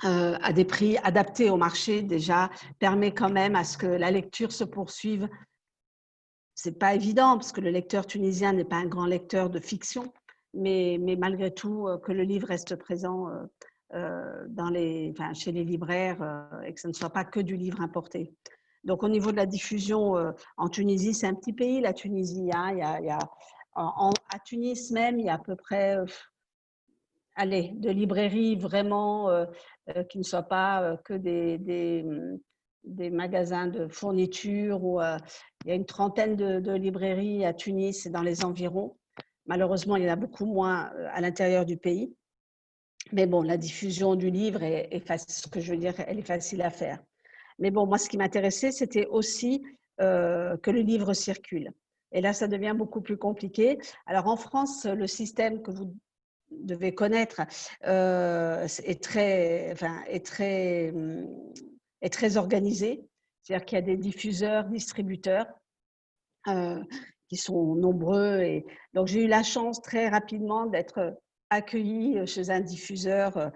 à des prix adaptés au marché, déjà, permet quand même à ce que la lecture se poursuive. C'est pas évident, parce que le lecteur tunisien n'est pas un grand lecteur de fiction, mais, mais malgré tout, que le livre reste présent enfin, chez les libraires et que ce ne soit pas que du livre importé. Donc, au niveau de la diffusion euh, en Tunisie, c'est un petit pays, la Tunisie. Hein, à Tunis même, il y a à peu près, euh, allez, de librairies vraiment euh, qui ne soient pas que des, des, magasins de fourniture. Ou, il y a une trentaine de, librairies à Tunis et dans les environs. Malheureusement, il y en a beaucoup moins à l'intérieur du pays. Mais bon, la diffusion du livre est, facile, ce que je veux dire, elle est facile à faire. Mais bon, moi, ce qui m'intéressait, c'était aussi euh, que le livre circule. Et là, ça devient beaucoup plus compliqué. Alors, en France, le système que vous devez connaître euh, est, très, enfin, est, très, est très organisé. C'est-à-dire qu'il y a des diffuseurs, distributeurs euh, qui sont nombreux. Et donc, j'ai eu la chance très rapidement d'être accueillie chez un diffuseur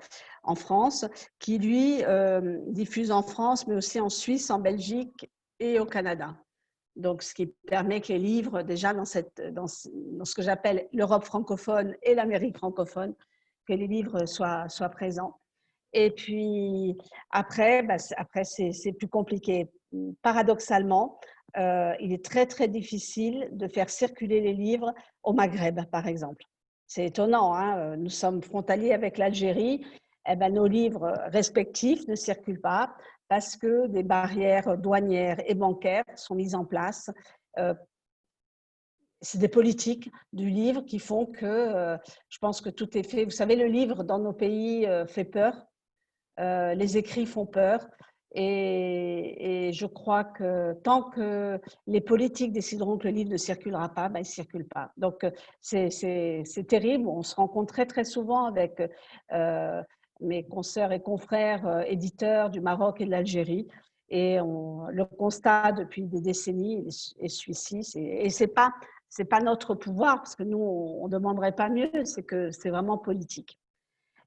en France, qui lui euh, diffuse en France, mais aussi en Suisse, en Belgique et au Canada. Donc, ce qui permet que les livres, déjà dans, cette, dans, ce que j'appelle l'Europe francophone et l'Amérique francophone, que les livres soient, soient présents. Et puis après, bah, après c'est plus compliqué. Paradoxalement, euh, il est très très difficile de faire circuler les livres au Maghreb, par exemple. C'est étonnant, hein nous sommes frontaliers avec l'Algérie eh ben, nos livres respectifs ne circulent pas parce que des barrières douanières et bancaires sont mises en place. Euh, c'est des politiques du livre qui font que euh, je pense que tout est fait. Vous savez, le livre dans nos pays euh, fait peur. les écrits font peur. Et, je crois que tant que les politiques décideront que le livre ne circulera pas, ben, il ne circule pas. Donc, c'est terrible. On se rencontre très, souvent avec mes consoeurs et confrères euh, éditeurs du Maroc et de l'Algérie. Et on, le constat depuis des décennies est celui-ci. Et ce n'est pas, pas notre pouvoir, parce que nous, on ne demanderait pas mieux, c'est que c'est vraiment politique.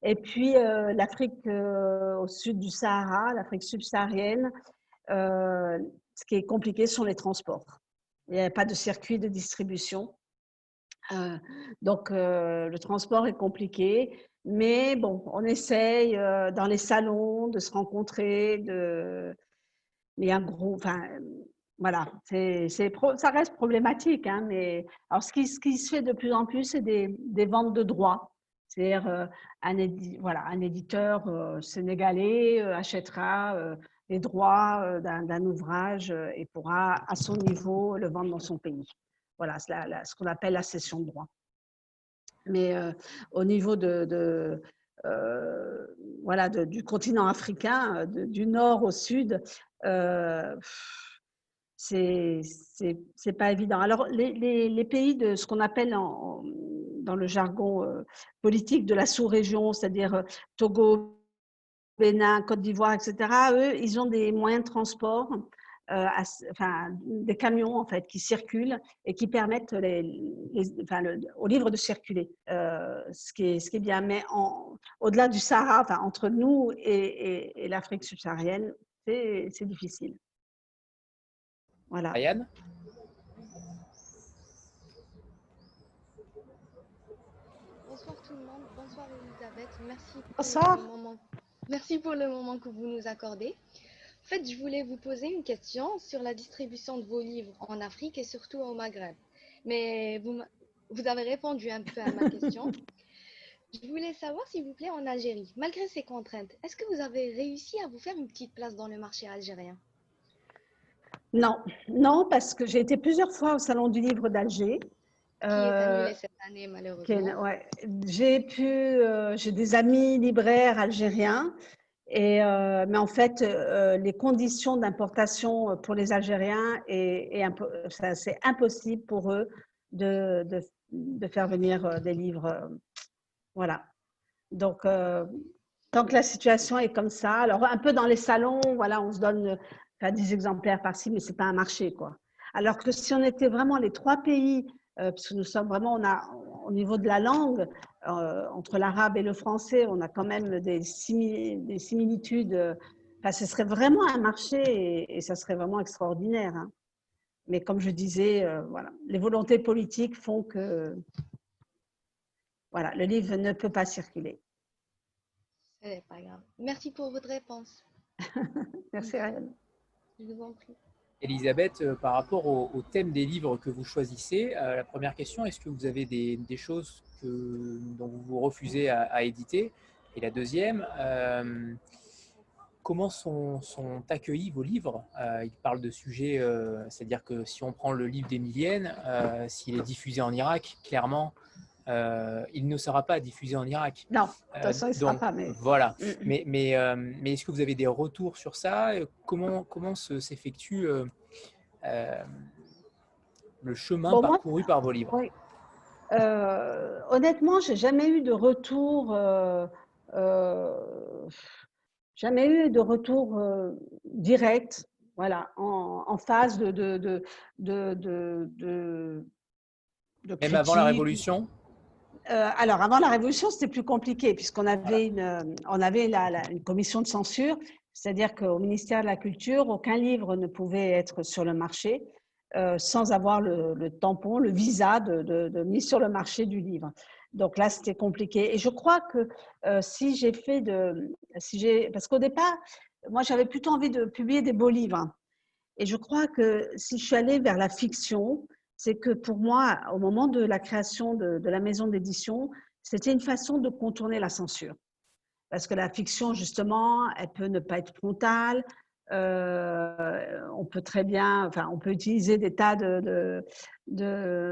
Et puis, euh, l'Afrique euh, au sud du Sahara, l'Afrique subsaharienne, ce qui est compliqué sont les transports. Il n'y a pas de circuit de distribution. donc, le transport est compliqué. Mais bon, on essaye euh, dans les salons de se rencontrer, de... mais un gros, enfin, voilà, c'est, ça reste problématique. Hein, mais alors, ce qui, ce qui, se fait de plus en plus, c'est des, des ventes de droits. C'est-à-dire, euh, un, voilà, un éditeur euh, sénégalais achètera les droits d'un, ouvrage et pourra, à son niveau, le vendre dans son pays. Voilà, ce qu'on appelle la cession de droits. Mais euh, au niveau de, euh, voilà, du continent africain, du nord au sud, euh, c'est c'est pas évident. Alors, les, les, les, pays de ce qu'on appelle dans le jargon euh, politique de la sous-région, c'est-à-dire euh, Togo, Bénin, Côte d'Ivoire, etc., eux, ils ont des moyens de transport, euh, enfin, des camions en fait, qui circulent et qui permettent les, enfin, aux livres de circuler, ce, qui est, bien. Mais au-delà du Sahara, enfin, entre nous et l'Afrique subsaharienne, c'est difficile. Voilà. Ryan? Merci pour, Le moment... Merci pour le moment que vous nous accordez. En fait, je voulais vous poser une question sur la distribution de vos livres en Afrique et surtout au Maghreb. Mais vous, vous avez répondu un peu à ma question. Je voulais savoir, s'il vous plaît, en Algérie, malgré ces contraintes, est-ce que vous avez réussi à vous faire une petite place dans le marché algérien? Non, non, parce que j'ai été plusieurs fois au Salon du Livre d'Alger. Qui est annulé euh, cette année, malheureusement. Ouais. J'ai pu, euh, j'ai des amis libraires algériens, et, euh, mais en fait, les conditions d'importation pour les Algériens, et, c'est impossible pour eux de, de, de, faire venir des livres. voilà. Donc, tant que la situation est comme ça, alors un peu dans les salons, voilà, on se donne 10 exemplaires par-ci, mais c'est pas un marché, quoi. Alors que si on était vraiment les trois pays euh, parce que nous sommes vraiment, on a, au niveau de la langue, euh, entre l'arabe et le français, on a quand même des, des similitudes. Enfin, ce serait vraiment un marché et, ça serait vraiment extraordinaire. Hein. Mais comme je disais, euh, voilà, les volontés politiques font que voilà, le livre ne peut pas circuler. C'est pas grave. Merci pour votre réponse. Merci, Ariane. Elisabeth, euh, par rapport au, thème des livres que vous choisissez, euh, la première question, est-ce que vous avez des, choses dont vous vous refusez à, éditer? Et la deuxième, euh, comment sont, accueillis vos livres? Il parle de sujets, c'est-à-dire que si on prend le livre d'Emilienne, s'il est diffusé en Irak, clairement, euh, il ne sera pas diffusé en Irak. Non, de toute façon, il ne sera pas. Mais... Voilà. Mm, mm. Mais, mais, euh, mais est-ce que vous avez des retours sur ça? Comment, comment s'effectue euh, le chemin parcouru par vos livres? Honnêtement, j'ai jamais eu de retour. jamais eu de retour direct, voilà, en, en phase de, de, de, de, de Même avant la Révolution? Euh, alors, avant la Révolution, c'était plus compliqué puisqu'on avait, une, euh, on avait une commission de censure, c'est-à-dire qu'au ministère de la Culture, aucun livre ne pouvait être sur le marché euh, sans avoir le, tampon, le visa de, mise sur le marché du livre. Donc là, c'était compliqué. Et je crois que si j'ai fait de, si j'ai, parce qu'au départ, moi, j'avais plutôt envie de publier des beaux livres. Et je crois que si je suis allée vers la fiction, c'est que pour moi, au moment de la création de, la maison d'édition, c'était une façon de contourner la censure. Parce que la fiction, justement, elle peut ne pas être frontale. Euh, on peut très bien, enfin, on peut utiliser des tas de,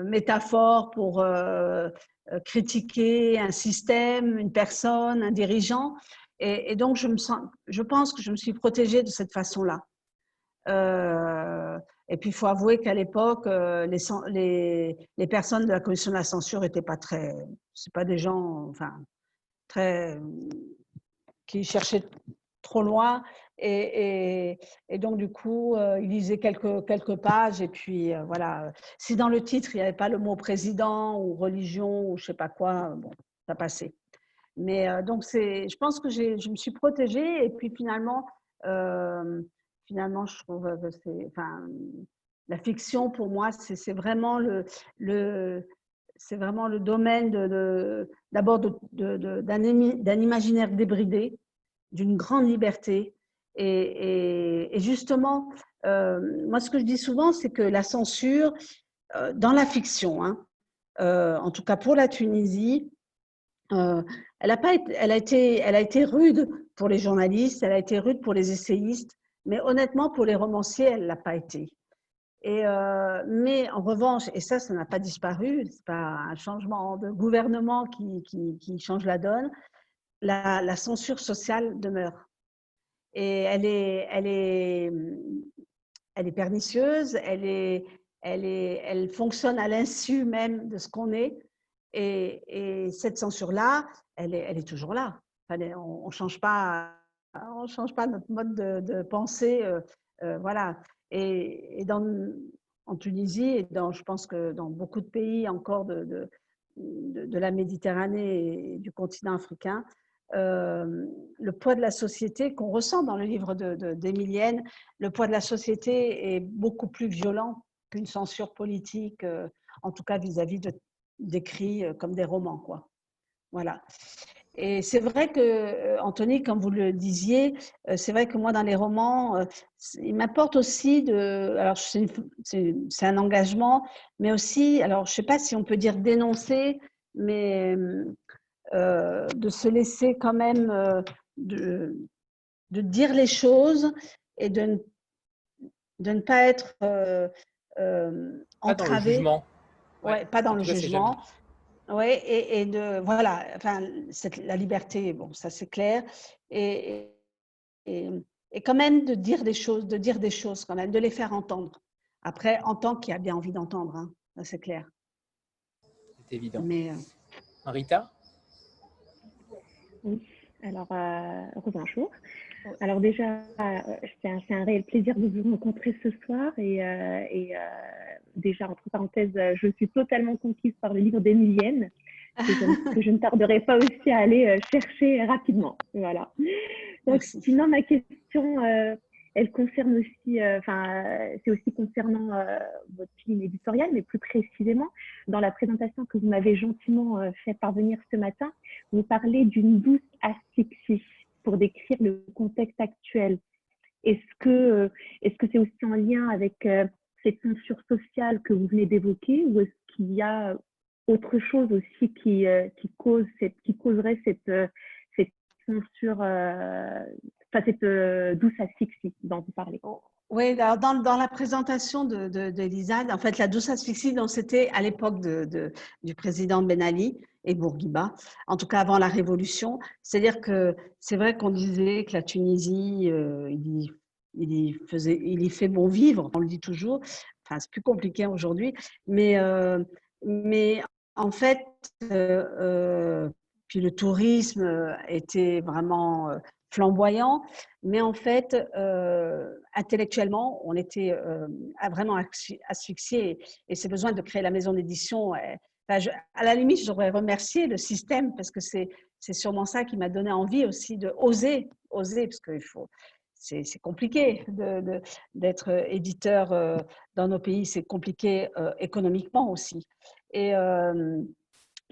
métaphores pour euh, critiquer un système, une personne, un dirigeant. Et, donc, je, pense que je me suis protégée de cette façon-là. Euh, et puis, il faut avouer qu'à l'époque, euh, les, les, les, personnes de la commission de la censure n'étaient pas très. C'est pas des gens, enfin, très. qui cherchaient trop loin. Et, et, donc, du coup, euh, ils lisaient quelques, quelques pages. Et puis, euh, voilà. Si dans le titre, il n'y avait pas le mot président ou religion ou je sais pas quoi, bon, ça passait. Mais donc, je pense que je me suis protégée. Et puis, finalement, finalement, je trouve que c'est, enfin, la fiction pour moi, c'est vraiment le, domaine d'abord d'un imaginaire débridé, d'une grande liberté. Et, justement, euh, moi, ce que je dis souvent, c'est que la censure, euh, dans la fiction, hein, euh, en tout cas pour la Tunisie, elle, a pas elle, a été, elle a été rude pour les journalistes, elle a été rude pour les essayistes, mais honnêtement, pour les romanciers, elle ne l'a pas été. Euh, mais en revanche, et ça, ça n'a pas disparu, ce n'est pas un changement de gouvernement qui, change la donne, la, censure sociale demeure. Et elle est, elle est, elle est pernicieuse, elle, est, elle, est, elle fonctionne à l'insu même de ce qu'on est. Et, cette censure-là, elle est toujours là. on ne change, pas, on change pas notre mode de, pensée. Euh, euh, voilà. Et, dans, en Tunisie, et dans, je pense que dans beaucoup de pays encore de, la Méditerranée et du continent africain, euh, le poids de la société qu'on ressent dans le livre d'Emilienne, de, le poids de la société est beaucoup plus violent qu'une censure politique, en tout cas vis-à-vis d'écrits euh, comme des romans. Quoi. Voilà. Et c'est vrai que, Anthony, comme vous le disiez, c'est vrai que moi, dans les romans, il m'apporte aussi de. Alors, c'est un engagement, mais aussi, alors, je ne sais pas si on peut dire dénoncer, mais euh, de se laisser quand même euh, de, de, dire les choses et de, de ne pas être euh, pas Dans le jugement. Ouais, pas dans le jugement. Ouais, et, et, de voilà, enfin, cette, la liberté, bon, ça c'est clair, et, et, et, quand même de dire des choses, de dire des choses quand même, de les faire entendre. Après, en tant qu'il a bien envie d'entendre, hein, c'est clair. C'est évident. Mais, Rita oui, alors euh, bonjour. Alors déjà, euh, c'est un, réel plaisir de vous rencontrer ce soir et, euh, déjà, entre parenthèses, je suis totalement conquise par le livre d'Emilienne que, je ne tarderai pas aussi à aller chercher rapidement. Voilà. Donc, sinon, ma question elle concerne aussi, euh, enfin, c'est aussi concernant euh, votre ligne éditoriale, mais plus précisément, dans la présentation que vous m'avez gentiment euh, fait parvenir ce matin, vous parlez d'une douce asphyxie pour décrire le contexte actuel. Est-ce que est-ce que c'est aussi en lien avec cette censure sociale que vous venez d'évoquer, ou est-ce qu'il y a autre chose aussi qui, qui, cause cette, qui causerait cette, cette censure enfin, cette euh, douce asphyxie dont vous parlez? Oh, oui, alors dans, la présentation de, de, en fait, la douce asphyxie, c'était à l'époque de, du président Ben Ali et Bourguiba, en tout cas avant la Révolution. C'est-à-dire que c'est vrai qu'on disait que la Tunisie, euh, il, il, y faisait, il y fait bon vivre, on le dit toujours. Enfin, c'est plus compliqué aujourd'hui, mais, euh, mais en fait, puis le tourisme était vraiment flamboyant, mais en fait, euh, intellectuellement, on était euh, vraiment asphyxié et, ces besoins de créer la maison d'édition, à la limite, j'aurais remercié le système parce que c'est sûrement ça qui m'a donné envie aussi de oser, oser, parce qu'il faut, c'est compliqué d'être éditeur euh, dans nos pays, c'est compliqué économiquement aussi. Et,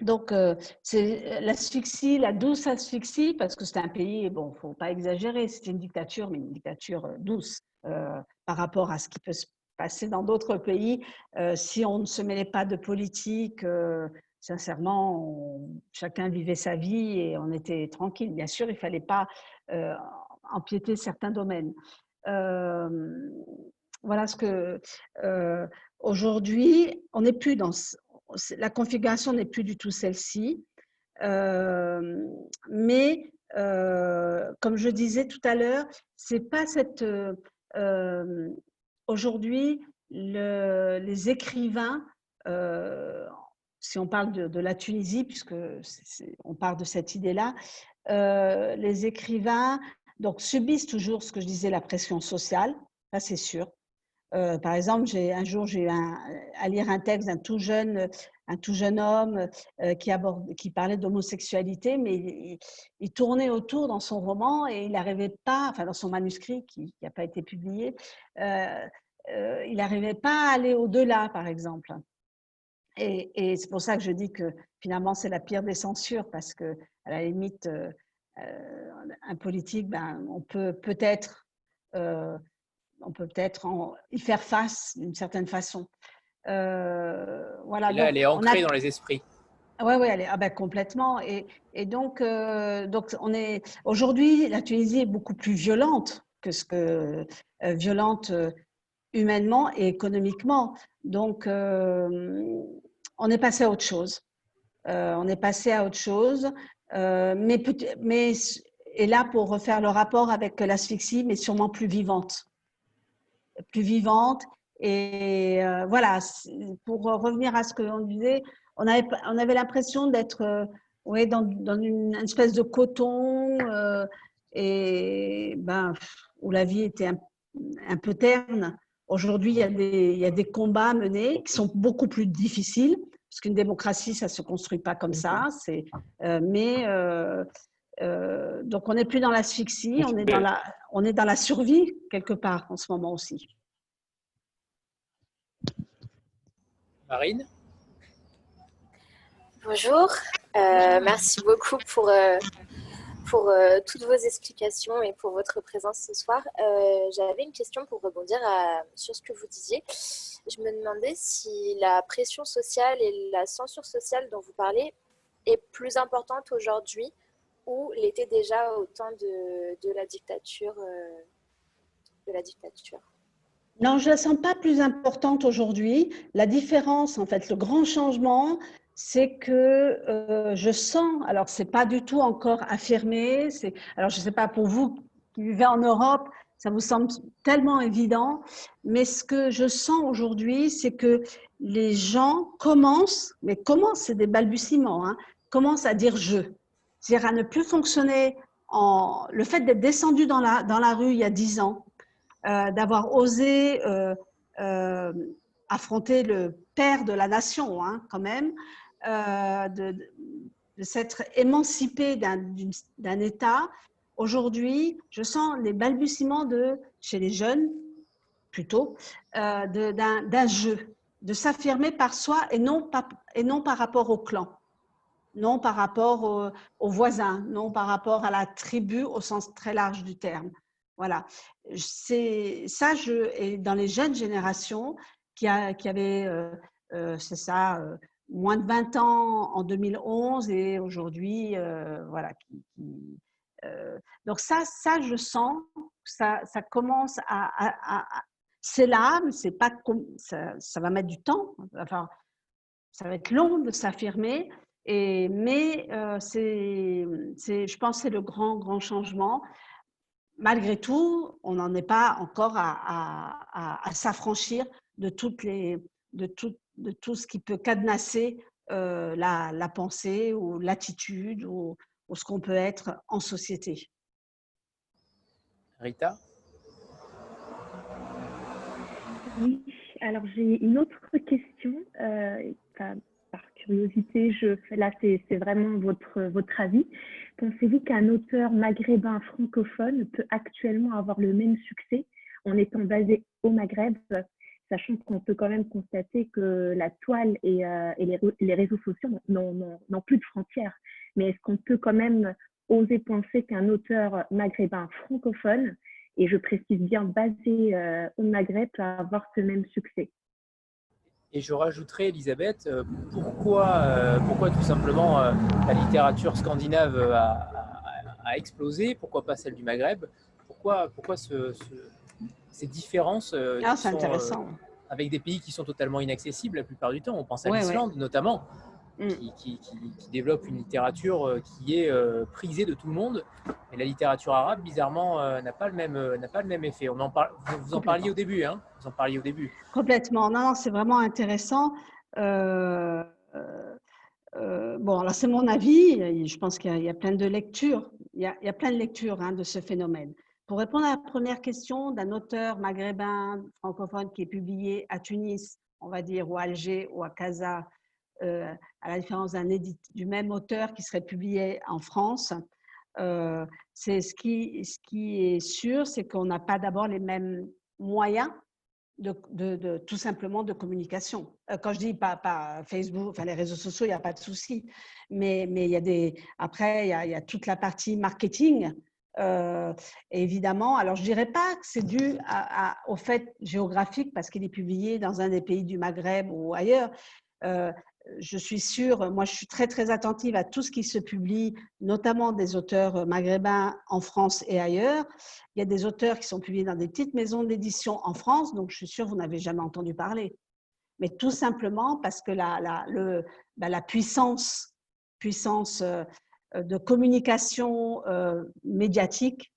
donc, euh, c'est l'asphyxie, la douce asphyxie, parce que c'est un pays, bon, faut pas exagérer, c'est une dictature, mais une dictature euh, douce euh, par rapport à ce qui peut se passer dans d'autres pays. si on ne se mêlait pas de politique, sincèrement, chacun vivait sa vie et on était tranquille. Bien sûr, il ne fallait pas empiéter certains domaines. voilà ce que. Aujourd'hui, on n'est plus dans, la configuration n'est plus du tout celle-ci. Euh, mais euh, comme je disais tout à l'heure, c'est pas cette. Euh, aujourd'hui, les écrivains, si on parle de, la Tunisie, puisque on parle de cette idée-là, les écrivains donc subissent toujours ce que je disais, la pression sociale, ça c'est sûr. Euh, par exemple, un jour j'ai eu à lire un texte d'un tout jeune, un tout jeune homme euh, qui, aborde, qui parlait d'homosexualité, mais il, tournait autour dans son roman et il n'arrivait pas, enfin dans son manuscrit qui n'a pas été publié, euh, il n'arrivait pas à aller au-delà, par exemple. Et, et c'est pour ça que je dis que finalement c'est la pire des censures parce que à la limite, un politique, ben, on peut peut-être on peut peut-être y faire face d'une certaine façon. Euh, voilà. là, elle est ancrée dans les esprits. Oui, oui, ah ben, complètement. Et, donc, euh, donc, on est aujourd'hui, la Tunisie est beaucoup plus violente que ce que euh, violente humainement et économiquement. Donc, on est passé à autre chose. on est passé à autre chose, mais, mais et là pour refaire le rapport avec l'asphyxie, mais sûrement plus vivante. plus vivante. Et voilà, pour revenir à ce que l'on disait, on avait, on avait l'impression d'être ouais, dans, une, espèce de coton ben, où la vie était un, un peu terne. Aujourd'hui, il, il, y a des combats menés qui sont beaucoup plus difficiles, parce qu'une démocratie, ça ne se construit pas comme ça. Euh, mais euh, euh, donc, on n'est plus dans l'asphyxie, on, est dans la, on est dans la survie quelque part en ce moment aussi. Marine? Bonjour, merci beaucoup pour pour euh, toutes vos explications et pour votre présence ce soir. Euh, j'avais une question pour rebondir sur ce que vous disiez. Je me demandais si la pression sociale et la censure sociale dont vous parlez est plus importante aujourd'hui ou l'était déjà au temps de, la dictature. Euh, de la dictature. Non, je ne la sens pas plus importante aujourd'hui. La différence, en fait, le grand changement, c'est que euh, je sens, alors c'est pas du tout encore affirmé, alors je ne sais pas pour vous qui vivez en Europe, ça vous semble tellement évident, mais ce que je sens aujourd'hui, c'est que les gens commencent, mais commencent, c'est des balbutiements, hein, commencent à dire je, c'est-à-dire à ne plus fonctionner en le fait d'être descendu dans la, dans la rue il y a dix ans, euh, d'avoir osé euh, affronter le père de la nation, hein, quand même, euh, de, s'être émancipé d'un État, aujourd'hui, je sens les balbutiements de, chez les jeunes, plutôt, euh, d'un jeu, de s'affirmer par soi et non, et non par rapport au clan, non par rapport aux voisins, non par rapport à la tribu au sens très large du terme. Voilà. C'est ça, je, et dans les jeunes générations qui, a, qui avaient, euh, c'est ça, moins de 20 ans en 2011 et aujourd'hui, euh, voilà. Euh, donc ça, ça, je sens, ça, ça commence à, c'est là, c'est pas ça, va mettre du temps. Enfin, ça va être long de s'affirmer. Et, mais euh, c'est, je pense, c'est le grand, grand changement. Malgré tout, on n'en est pas encore à, à, à s'affranchir de toutes les, de toutes de tout ce qui peut cadenasser euh, la, pensée ou l'attitude ou, ce qu'on peut être en société. Rita? Oui, alors j'ai une autre question. Euh, par curiosité, je, là c'est vraiment votre, votre avis. Pensez-vous qu'un auteur maghrébin francophone peut actuellement avoir le même succès en étant basé au Maghreb? Sachant qu'on peut quand même constater que la toile et, euh, les, réseaux sociaux n'ont plus de frontières. Mais est-ce qu'on peut quand même oser penser qu'un auteur maghrébin francophone, et je précise bien basé euh, au Maghreb, peut avoir ce même succès? Et je rajouterais, Elisabeth, euh, pourquoi, pourquoi tout simplement la littérature scandinave a, explosé, pourquoi pas celle du Maghreb? Pourquoi, pourquoi ce ces différences euh, ah, intéressant. Euh, avec des pays qui sont totalement inaccessibles la plupart du temps. On pense à l'Islande notamment, mm. qui, développe une littérature euh, qui est prisée de tout le monde. Mais la littérature arabe, bizarrement, n'a pas, le même, n'a pas le même effet. On en parle, vous, en parliez au début. Hein vous en parliez au début. Complètement. Non, non c'est vraiment intéressant. bon, alors c'est mon avis. Je pense qu'il y, a plein de lectures. Il y a, plein de lectures hein, de ce phénomène. Pour répondre à la première question d'un auteur maghrébin francophone qui est publié à Tunis, on va dire, ou à Alger ou à Casa, euh, à la différence d'un du même auteur qui serait publié en France, euh, c'est ce qui, ce qui est sûr, c'est qu'on n'a pas d'abord les mêmes moyens de, tout simplement de communication. Euh, quand je dis pas, pas Facebook, enfin les réseaux sociaux, il n'y a pas de souci, mais, mais il y a des, après, il y a toute la partie marketing euh, évidemment, alors je dirais pas que c'est dû au fait géographique parce qu'il est publié dans un des pays du Maghreb ou ailleurs. Euh, je suis sûre, moi je suis très très attentive à tout ce qui se publie, notamment des auteurs maghrébins en France et ailleurs. Il y a des auteurs qui sont publiés dans des petites maisons d'édition en France, donc je suis sûre que vous n'avez jamais entendu parler. Mais tout simplement parce que la, la, bah, puissance, puissance euh, de communication euh, médiatique,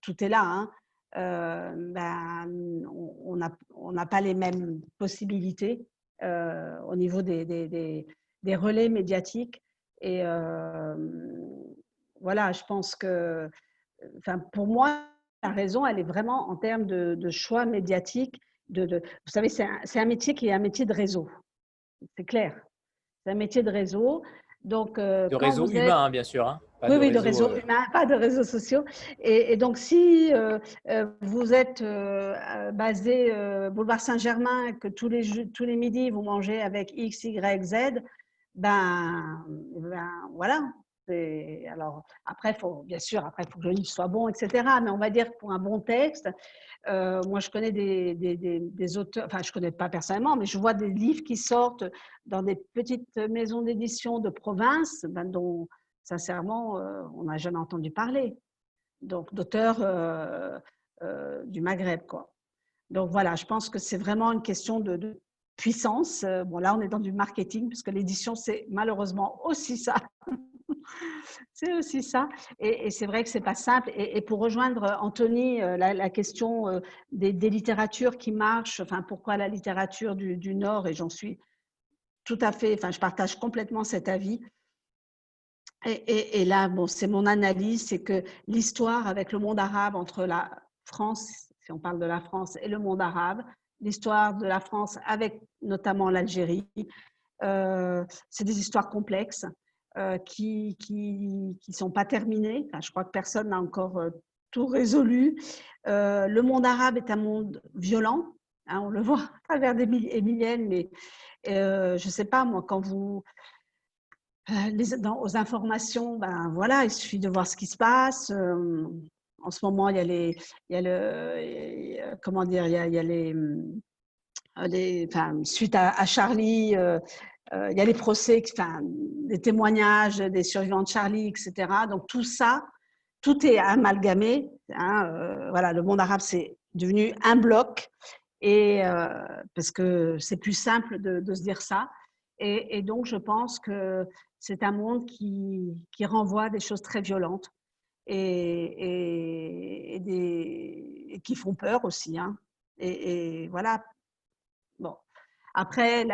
tout est là, hein, ben, on n'a pas les mêmes possibilités au niveau des, relais médiatiques. Et voilà, je pense que, pour moi, la raison, elle est vraiment en termes de, choix de, vous savez, c'est un, métier qui est un métier de réseau. C'est clair. C'est un métier de réseau. Donc, euh, de réseau humain, hein, bien sûr. Hein. oui, oui, de réseau euh, humain, pas de réseaux sociaux. Et, donc, si euh, vous êtes basé boulevard Saint-Germain, que tous les, tous les midis, vous mangez avec X, Y, Z, ben, ben voilà, alors, après, faut, bien sûr, après, il faut que le livre soit bon, etc. Mais on va dire que pour un bon texte, euh, moi, je connais des, auteurs, enfin, je ne connais pas personnellement, mais je vois des livres qui sortent dans des petites maisons d'édition de province, ben, dont, sincèrement, euh, on n'a jamais entendu parler. Donc, d'auteurs euh, du Maghreb, quoi. Donc, voilà, je pense que c'est vraiment une question de, de puissance. Bon, là, on est dans du marketing, puisque l'édition, c'est malheureusement aussi ça. c'est aussi ça. Et, c'est vrai que c'est pas simple. Et, pour rejoindre Anthony, euh, la, question euh, des, littératures qui marchent, enfin pourquoi la littérature du, Nord, et j'en suis tout à fait, enfin je partage complètement cet avis. Et, là, bon, c'est mon analyse, c'est que l'histoire avec le monde arabe entre la France, si on parle de la France, et le monde arabe, l'histoire de la France avec notamment l'Algérie, euh, c'est des histoires complexes. Euh, qui ne qui, sont pas terminées. je crois que personne n'a encore euh, tout résolu. Euh, le monde arabe est un monde violent. Hein, on le voit à travers des Émilienne, mais je sais pas, moi, quand vous. Les, dans, aux informations, ben voilà, il suffit de voir ce qui se passe. en ce moment, il y a les, il y a le, comment dire, il y a, les, les suite à, Charlie, il y a les procès, enfin, des témoignages des survivants de Charlie, etc. Donc tout ça, tout est amalgamé. Hein, euh, voilà, le monde arabe, c'est devenu un bloc, et, euh, parce que c'est plus simple de, se dire ça. Et, donc, je pense que c'est un monde qui, qui, renvoie des choses très violentes et, qui font peur aussi. Hein. Et, voilà. Après,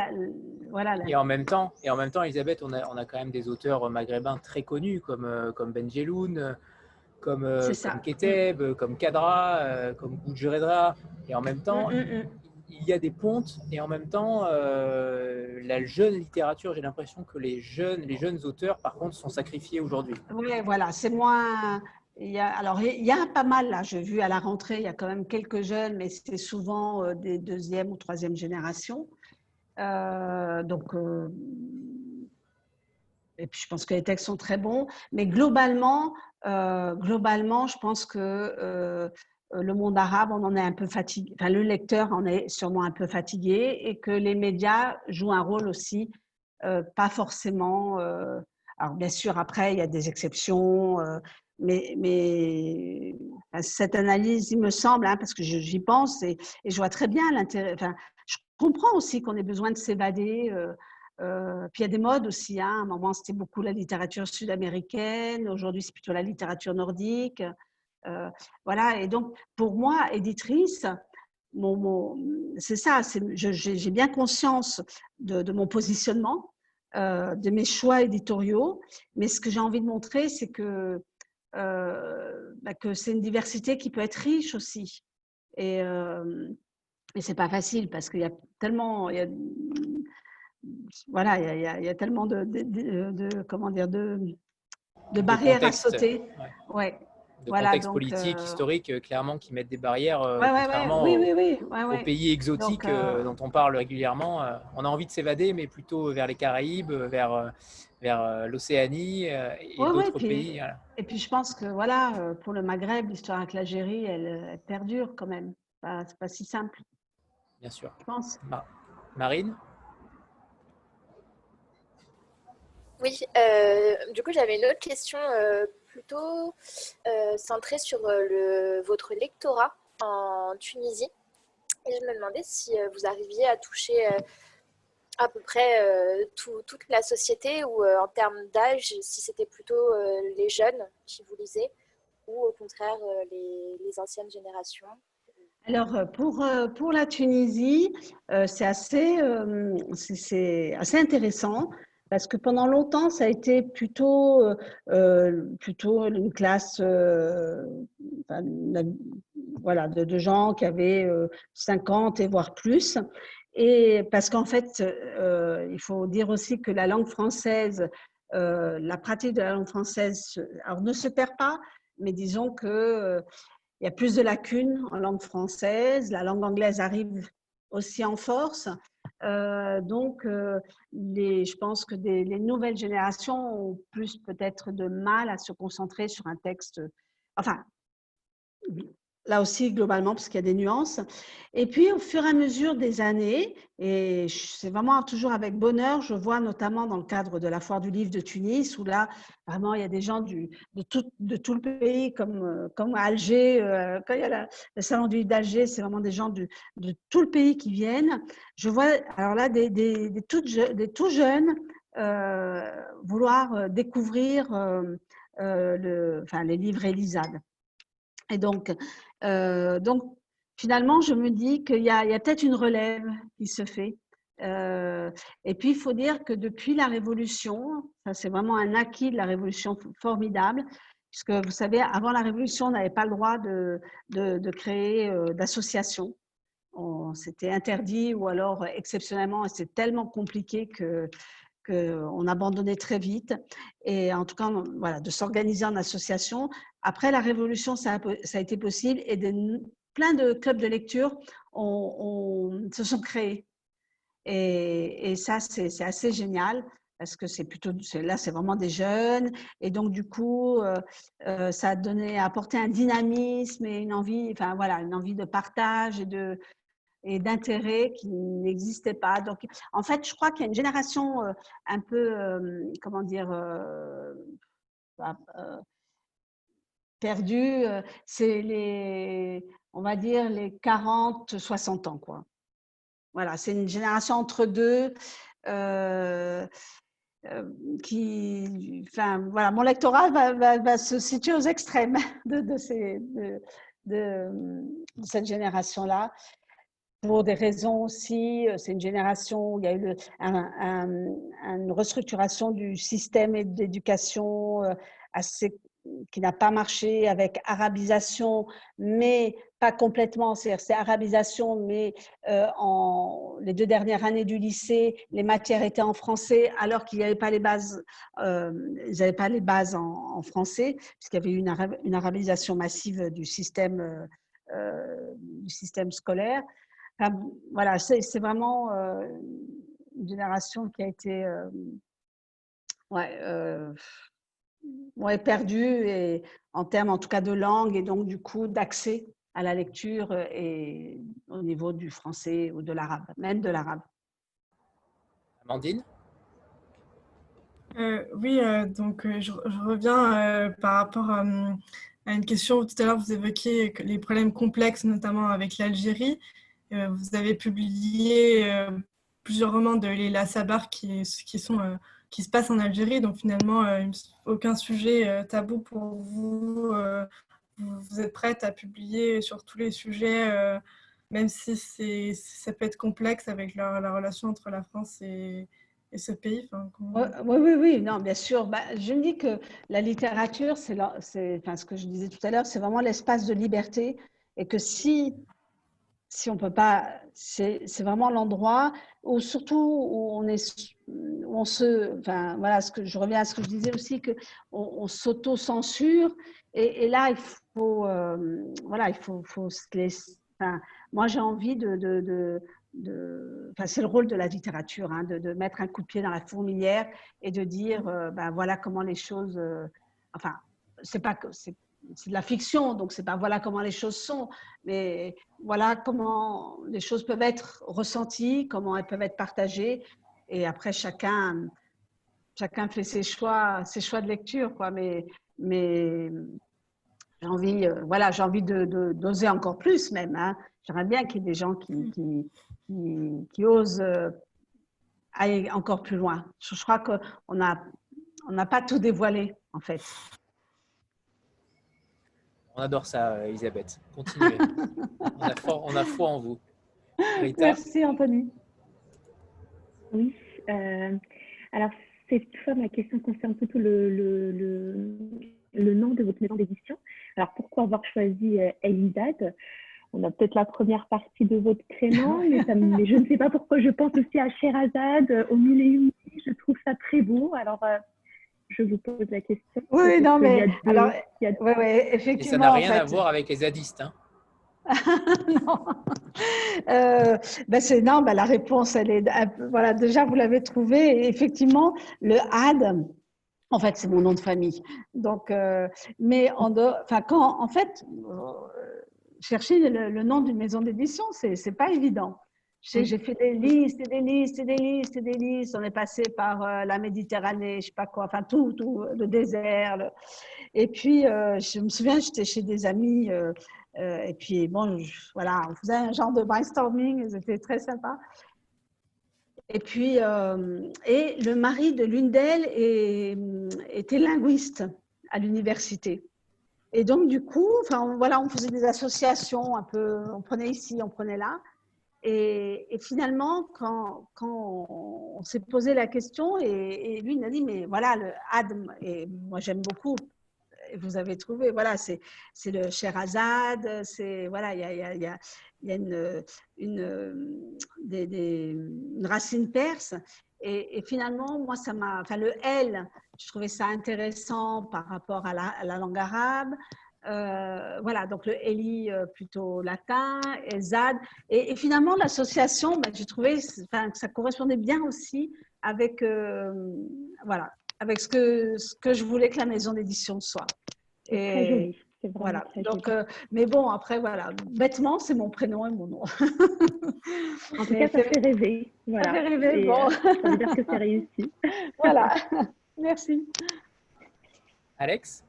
voilà. Et en même temps, et en même temps, Elisabeth, on a, on a quand même des auteurs maghrébins très connus comme euh, comme Benjeloun, comme, euh, comme Keteb, comme Kadra, euh, comme Boudjeredra. Et en même temps, mm, mm, mm. il y a des pontes. Et en même temps, la jeune littérature, j'ai l'impression que les jeunes, les jeunes auteurs, par contre, sont sacrifiés aujourd'hui. Oui, voilà, c'est moins. Il y a, alors, il y a pas mal là. J'ai vu à la rentrée, il y a quand même quelques jeunes, mais c'est souvent des deuxième ou troisième générations. Euh, donc, euh, et puis je pense que les textes sont très bons, mais globalement, euh, globalement, je pense que le monde arabe, on en est un peu fatigué, enfin le lecteur en est sûrement un peu fatigué et que les médias jouent un rôle aussi, pas forcément. alors bien sûr, après, il y a des exceptions, mais, mais cette analyse, il me semble, hein, parce que j'y pense et, je vois très bien l'intérêt. Comprends aussi qu'on ait besoin de s'évader. Euh, euh, puis il y a des modes aussi. Hein. À un moment, c'était beaucoup la littérature sud-américaine. Aujourd'hui, c'est plutôt la littérature nordique. Euh, voilà. Et donc, pour moi, éditrice, c'est ça. J'ai bien conscience de, mon positionnement, de mes choix éditoriaux. Mais ce que j'ai envie de montrer, c'est que, bah, que c'est une diversité qui peut être riche aussi. Et, mais c'est pas facile parce qu'il y a tellement, il y a, voilà, il y a, il y a tellement de, de, comment dire, de, barrières à sauter. Ouais. De voilà, contexte politique, euh, historique, euh, clairement, qui mettent des barrières euh, oui, oui, aux pays exotiques dont on parle régulièrement. on a envie de s'évader, mais plutôt vers les Caraïbes, vers, vers l'Océanie et d'autres pays. Et puis, je pense que voilà, pour le Maghreb, l'histoire avec l'Algérie, elle, elle, perdure quand même. C'est pas si simple bien sûr. Je pense. Marine? Oui, euh, du coup, j'avais une autre question euh, plutôt euh, centrée sur le, votre lectorat en Tunisie. Et je me demandais si vous arriviez à toucher à peu près toute la société ou en termes d'âge, si c'était plutôt les jeunes qui vous lisaient ou au contraire les, les anciennes générations alors, pour, pour la Tunisie, c'est assez, c'est assez intéressant parce que pendant longtemps, ça a été plutôt, plutôt une classe voilà, de, de, gens qui avaient 50 et voire plus. Et parce qu'en fait, euh, il faut dire aussi que la langue française, euh, la pratique de la langue française, alors ne se perd pas, mais disons que euh, il y a plus de lacunes en langue française. La langue anglaise arrive aussi en force. donc, les, je pense que les nouvelles générations ont plus peut-être de mal à se concentrer sur un texte. Enfin, là aussi globalement parce qu'il y a des nuances. Et puis au fur et à mesure des années, et c'est vraiment toujours avec bonheur, je vois notamment dans le cadre de la foire du livre de Tunis, où là vraiment il y a des gens de, tout, le pays, comme, euh, comme à Alger, euh, quand il y a le salon du livre d'Alger, c'est vraiment des gens de tout le pays qui viennent. Je vois alors là des, tout jeunes euh, vouloir découvrir enfin, les livres Elisade. Et donc, euh, donc, finalement, je me dis qu'il y a, peut-être une relève qui se fait. Euh, et puis, il faut dire que depuis la Révolution, ça c'est vraiment un acquis de la Révolution formidable, puisque vous savez, avant la Révolution, on n'avait pas le droit de, créer euh, d'associations. C'était interdit ou alors exceptionnellement, c'est tellement compliqué que qu'on abandonnait très vite. Et en tout cas, voilà, de s'organiser en association. Après la Révolution, ça a, été possible et plein de clubs de lecture se sont créés. Et, ça, c'est assez génial parce que c'est plutôt là, c'est vraiment des jeunes. Et donc, du coup, euh, euh, ça a donné, apporté un dynamisme et une envie, enfin voilà, une envie de partage et de, et d'intérêt qui n'existait pas. Donc, en fait, je crois qu'il y a une génération euh, un peu, euh, comment dire, euh, bah, perdue. C'est les, on va dire, les 40, 60 ans, quoi. Voilà, c'est une génération entre deux. qui, enfin, voilà, mon lectorat va, se situer aux extrêmes de, ces, de cette génération-là pour des raisons aussi, euh, c'est une génération où il y a eu une restructuration du système d'éducation euh, assez qui n'a pas marché avec arabisation, mais pas complètement, c'est arabisation, mais euh, en les deux dernières années du lycée, les matières étaient en français, alors qu'il n'y pas les bases, ils n'avaient pas les bases en, français, puisqu'il y avait eu une, arabisation massive du système scolaire voilà, c'est vraiment euh, une génération qui a été euh, euh, ouais, perdue et, en termes en tout cas de langue et donc du coup d'accès à la lecture et au niveau du français ou de l'arabe, même de l'arabe. Amandine? Oui, donc je, reviens par rapport à, à, une question. Tout à l'heure, vous évoquiez les problèmes complexes, notamment avec l'Algérie. Euh, vous avez publié euh, plusieurs romans de Leila Sabar qui, sont, euh, qui se passent en Algérie. Donc finalement, aucun sujet tabou pour vous. vous êtes prête à publier sur tous les sujets, même si ça peut être complexe avec la, la relation entre la France et, ce pays oui, oui, oui, non, bien sûr. Bah, je me dis que la littérature, c'est ce que je disais tout à l'heure, c'est vraiment l'espace de liberté et que si si on peut pas, c'est vraiment l'endroit où surtout où on est, on se, enfin voilà, ce que je reviens à ce que je disais aussi que on, s'auto-censure et, là il faut, euh, voilà, il faut, se laisser. Moi j'ai envie de, de, de, enfin, c'est le rôle de la littérature, hein, de, mettre un coup de pied dans la fourmilière et de dire, euh, ben voilà comment les choses, euh, enfin, c'est pas que c'est de la fiction, donc c'est pas voilà comment les choses sont, mais voilà comment les choses peuvent être ressenties, comment elles peuvent être partagées, et après chacun chacun fait ses choix, ses choix de lecture, quoi. Mais mais j'ai envie, euh, voilà, j'ai envie de d'oser encore plus même. Hein. J'aimerais bien qu'il y ait des gens qui qui, qui, osent euh, aller encore plus loin. Je, je crois qu'on on n'a pas tout dévoilé en fait. On adore ça, Elisabeth. Continuez. on, a foi en vous. Merci, Anthony. Oui. Euh, alors, cette fois, ma question concerne plutôt le, le, le, nom de votre maison d'édition. Alors, pourquoi avoir choisi euh, Elisade On a peut-être la première partie de votre prénom, mais, je ne sais pas pourquoi je pense aussi à Sherazade, au mille Je trouve ça très beau. Alors, euh, je vous pose la question. Oui, non, mais alors, effectivement. Et ça n'a rien à voir avec les zadistes. Hein. non. Euh, ben c'est non, ben la réponse, elle est voilà. Déjà, vous l'avez trouvé. effectivement, le ad, en fait, c'est mon nom de famille. Donc, euh, mais en enfin, quand en fait, euh, chercher le, le nom d'une maison d'édition, c'est c'est pas évident. J'ai fait des listes et des listes et des listes et des listes. On est passé par euh, la Méditerranée, je sais pas quoi, enfin tout, tout le désert. Et puis, euh, je me souviens, j'étais chez des amis. Euh, et puis, bon, voilà, on faisait un genre de brainstorming. C'était très sympa. Et puis, et le mari de l'une d'elles était linguiste à l'université. Et donc, du coup, enfin, voilà, on faisait des associations un peu, on prenait ici, on prenait là. Et, finalement, quand, on s'est posé la question, et, lui, il a dit, mais voilà, le Adm, et moi j'aime beaucoup, vous avez trouvé, voilà, c'est le Sherazade, c'est, voilà, il y a, y a, y y a une, une, des, des, une, racine perse. Et, finalement, moi, ça m'a, enfin, le L, je trouvais ça intéressant par rapport à la langue arabe. Euh, voilà, donc le Eli euh, plutôt latin, et Zad. Et, finalement, l'association, ben, j'ai trouvé que ça correspondait bien aussi avec, euh, voilà, avec ce que, ce que je voulais que la maison d'édition soit. Et, voilà. Donc, mais bon, après, voilà, bêtement, c'est mon prénom et mon nom. en tout cas, ça fait rêver. Voilà. Ça fait rêver, bon. ça veut dire que c'est réussi. voilà. Merci. Alex?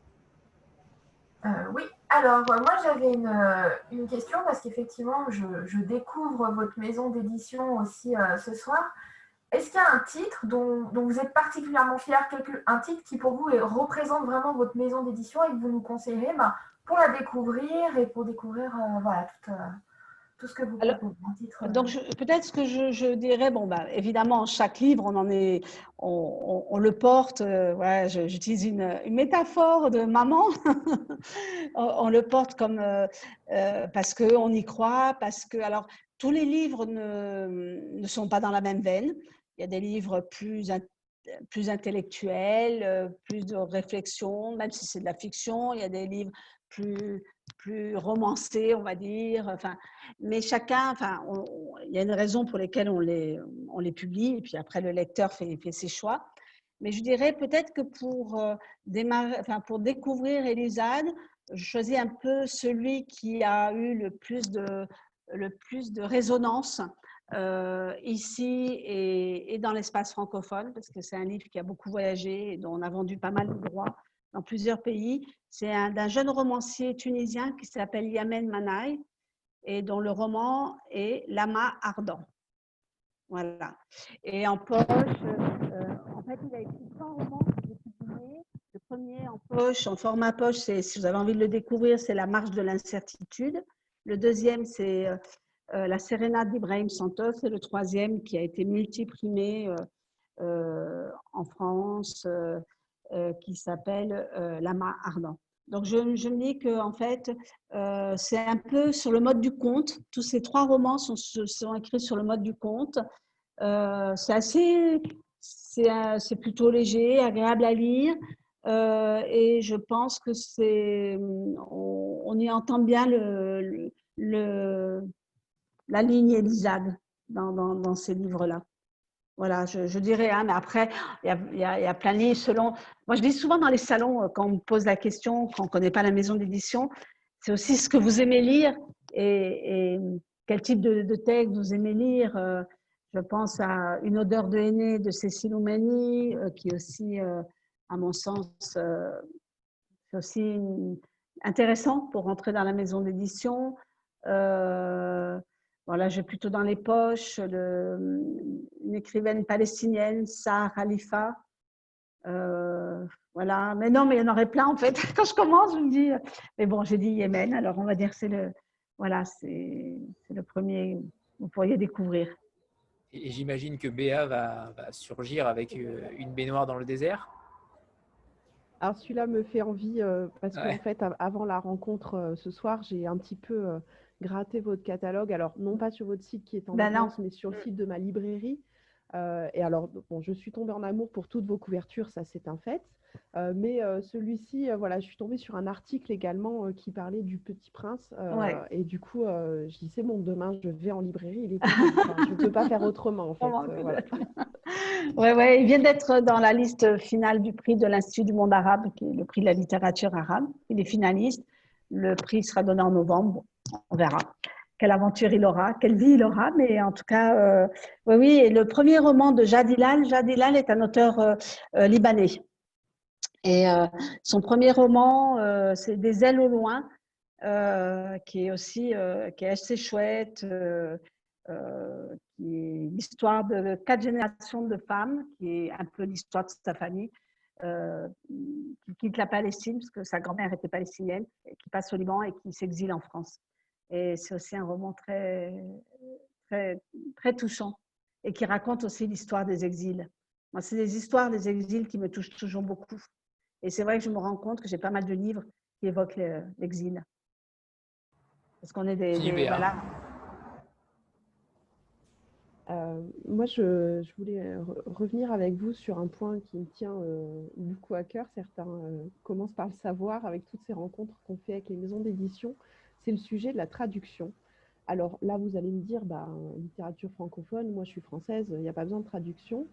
Euh, oui, alors euh, moi j'avais une, euh, une, question parce qu'effectivement je, découvre votre maison d'édition aussi ce soir. Est-ce qu'il y a un titre dont, vous êtes particulièrement fier, un titre qui pour vous représente vraiment votre maison d'édition et que vous nous conseillerez ben, pour la découvrir et pour découvrir voilà, toute, ce que vous Alors, Donc, peut-être ce que je, je, dirais, bon, bah, évidemment, chaque livre, on en est, on, on, le porte. Euh, j'utilise une, une, métaphore de maman. on, le porte comme euh, euh, parce qu'on y croit, parce que, alors, tous les livres ne, ne, sont pas dans la même veine. Il y a des livres plus plus intellectuels, plus de réflexion, même si c'est de la fiction. Il y a des livres plus, plus on va dire. Enfin, mais chacun, enfin, il y a une raison pour laquelle on les, on les publie, et puis après le lecteur fait, fait ses choix. Mais je dirais peut-être que pour, euh, démarrer, enfin, pour découvrir Elisade, je choisis un peu celui qui a eu le plus de, le plus de résonance euh, ici et, et dans l'espace francophone, parce que c'est un livre qui a beaucoup voyagé et dont on a vendu pas mal de droits dans plusieurs pays. C'est d'un jeune romancier tunisien qui s'appelle Yamen Manaï et dont le roman est Lama ardent. Voilà. Et en poche, euh, en fait, il a écrit trois romans. Le premier en poche, en format poche, si vous avez envie de le découvrir, c'est La marche de l'incertitude. Le deuxième, c'est euh, euh, La sérénade d'Ibrahim Santos. Et le troisième, qui a été multiprimé en France, euh, qui s'appelle euh, Lama ardent. Donc, je, me dis que en fait, euh, c'est un peu sur le mode du conte. Tous ces trois romans sont, écrits sur le mode du conte. c'est assez, c'est plutôt léger, agréable à lire, et je pense que c'est, on, y entend bien la ligne Elisade dans, dans, dans ces livres-là. Voilà, je, dirais, hein, mais après, il y a, plein de livres selon. Moi, je dis souvent dans les salons, euh, quand on me pose la question, quand on ne connaît pas la maison d'édition, c'est aussi ce que vous aimez lire et, quel type de, texte vous aimez lire. Euh, je pense à Une odeur de aîné de Cécile Oumani, euh, qui est aussi, à mon sens, c'est aussi intéressant pour rentrer dans la maison d'édition. Voilà, j'ai plutôt dans les poches le, une écrivaine palestinienne, Sarah Khalifa, voilà, mais non, mais il y en aurait plein en fait. Quand je commence, je me dis, mais bon, j'ai dit Yémen, alors on va dire que c'est le, voilà, c'est le premier que vous pourriez découvrir. Et j'imagine que Béa va, surgir avec une baignoire dans le désert? Alors celui-là me fait envie parce qu'en fait, avant la rencontre ce soir, j'ai un petit peu gratté votre catalogue. Alors non pas sur votre site qui est en ben mais sur le site de ma librairie. et alors, bon, je suis tombée en amour pour toutes vos couvertures, ça c'est un fait. Euh, mais euh, celui-ci, euh, voilà, je suis tombée sur un article également qui parlait du Petit Prince. Et du coup, je dis, c'est bon, demain, je vais en librairie. Il est je ne peux pas faire autrement, en fait. Oui, ouais, il vient d'être dans la liste finale du prix de l'Institut du monde arabe, qui est le prix de la littérature arabe. Il est finaliste. Le prix sera donné en novembre. On verra quelle aventure il aura, quelle vie il aura, mais en tout cas, oui, oui. Le premier roman de Jadilal, Jadilal est un auteur libanais. Et euh, son premier roman, euh, c'est Des ailes au loin, euh, qui est aussi qui est assez chouette, qui est l'histoire de quatre générations de femmes, qui est un peu l'histoire de sa famille, qui quitte la Palestine, parce que sa grand-mère était palestinienne, qui passe au Liban et qui s'exile en France. Et c'est aussi un roman très, très, très touchant et qui raconte aussi l'histoire des exils. Moi, c'est des histoires des exils qui me touchent toujours beaucoup. Et c'est vrai que je me rends compte que j'ai pas mal de livres qui évoquent l'exil. Parce qu'on est des. voilà. Euh, moi, je, voulais revenir avec vous sur un point qui me tient euh, beaucoup à cœur. Certains euh, commencent par le savoir avec toutes ces rencontres qu'on fait avec les maisons d'édition. C'est le sujet de la traduction. Alors là, vous allez me dire, bah, littérature francophone, moi je suis française, il n'y a pas besoin de traduction.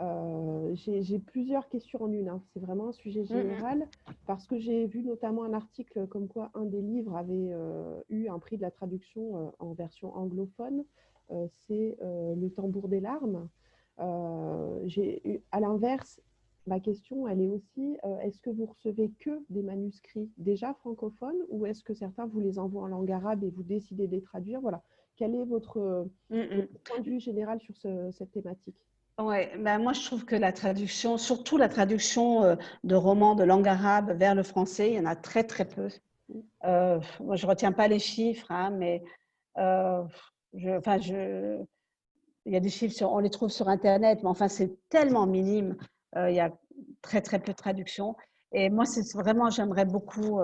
Euh, j'ai plusieurs questions en une. Hein. C'est vraiment un sujet mmh, mmh. général parce que j'ai vu notamment un article comme quoi un des livres avait euh, eu un prix de la traduction euh, en version anglophone. C'est Le tambour des larmes. à l'inverse, ma question, elle est aussi, est-ce que vous recevez que des manuscrits déjà francophones ou est-ce que certains vous les envoient en langue arabe et vous décidez de les traduire? Voilà. Quel est votre, mmh, point de vue général sur cette thématique? Ouais, ben moi je trouve que la traduction, surtout la traduction euh, de romans de langue arabe vers le français, il y en a très très peu. Euh, moi je retiens pas les chiffres, hein, mais euh, je, enfin je, il y a des chiffres, sur, on les trouve sur internet, mais enfin c'est tellement minime. Euh, il y a très très peu de traduction. Et moi c'est vraiment, j'aimerais beaucoup.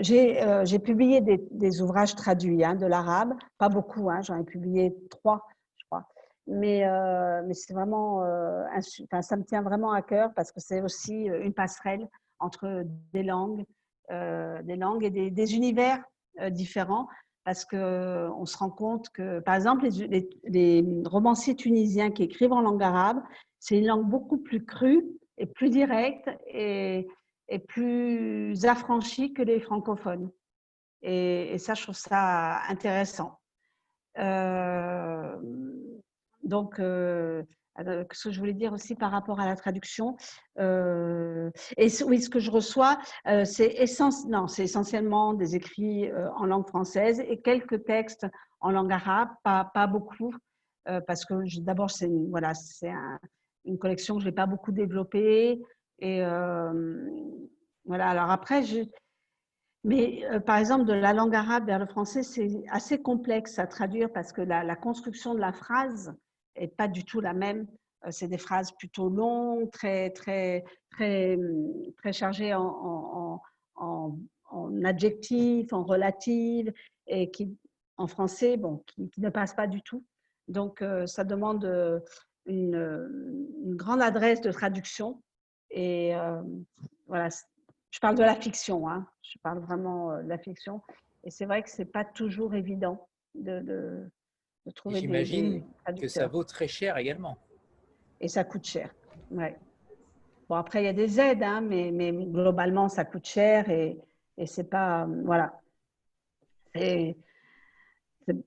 j'ai publié des, des, ouvrages traduits hein, de l'arabe, pas beaucoup, hein, j'en ai publié trois mais, euh, mais c'est vraiment, euh, ça me tient vraiment à cœur parce que c'est aussi euh, une passerelle entre des langues, des langues et des, des univers différents parce qu'on se rend compte que, par exemple, les, romanciers tunisiens qui écrivent en langue arabe, c'est une langue beaucoup plus crue et plus directe et, plus affranchie que les francophones. Et, ça, je trouve ça intéressant. Euh, donc, euh, ce que je voulais dire aussi par rapport à la traduction, euh, et oui, ce que je reçois, c'est essentiellement des écrits en langue française et quelques textes en langue arabe, pas, pas beaucoup, parce que d'abord, c'est voilà, c'est une collection que je n'ai pas beaucoup développée. Et voilà, alors après, mais par exemple, de la langue arabe vers le français, c'est assez complexe à traduire parce que la, construction de la phrase et pas du tout la même. Euh, c'est des phrases plutôt longues, très, très, très, très chargées en, adjectifs, en relatives, et qui, en français, bon, qui, ne passent pas du tout. Donc, euh, ça demande euh, une, une, grande adresse de traduction. Et voilà, je parle de la fiction, hein. je parle vraiment de la fiction. Et c'est vrai que ce n'est pas toujours évident de, de J'imagine que ça vaut très cher également. Et ça coûte cher. Ouais. Bon, après, il y a des aides, hein, mais, mais, globalement, ça coûte cher et, et c'est pas. Voilà. Et,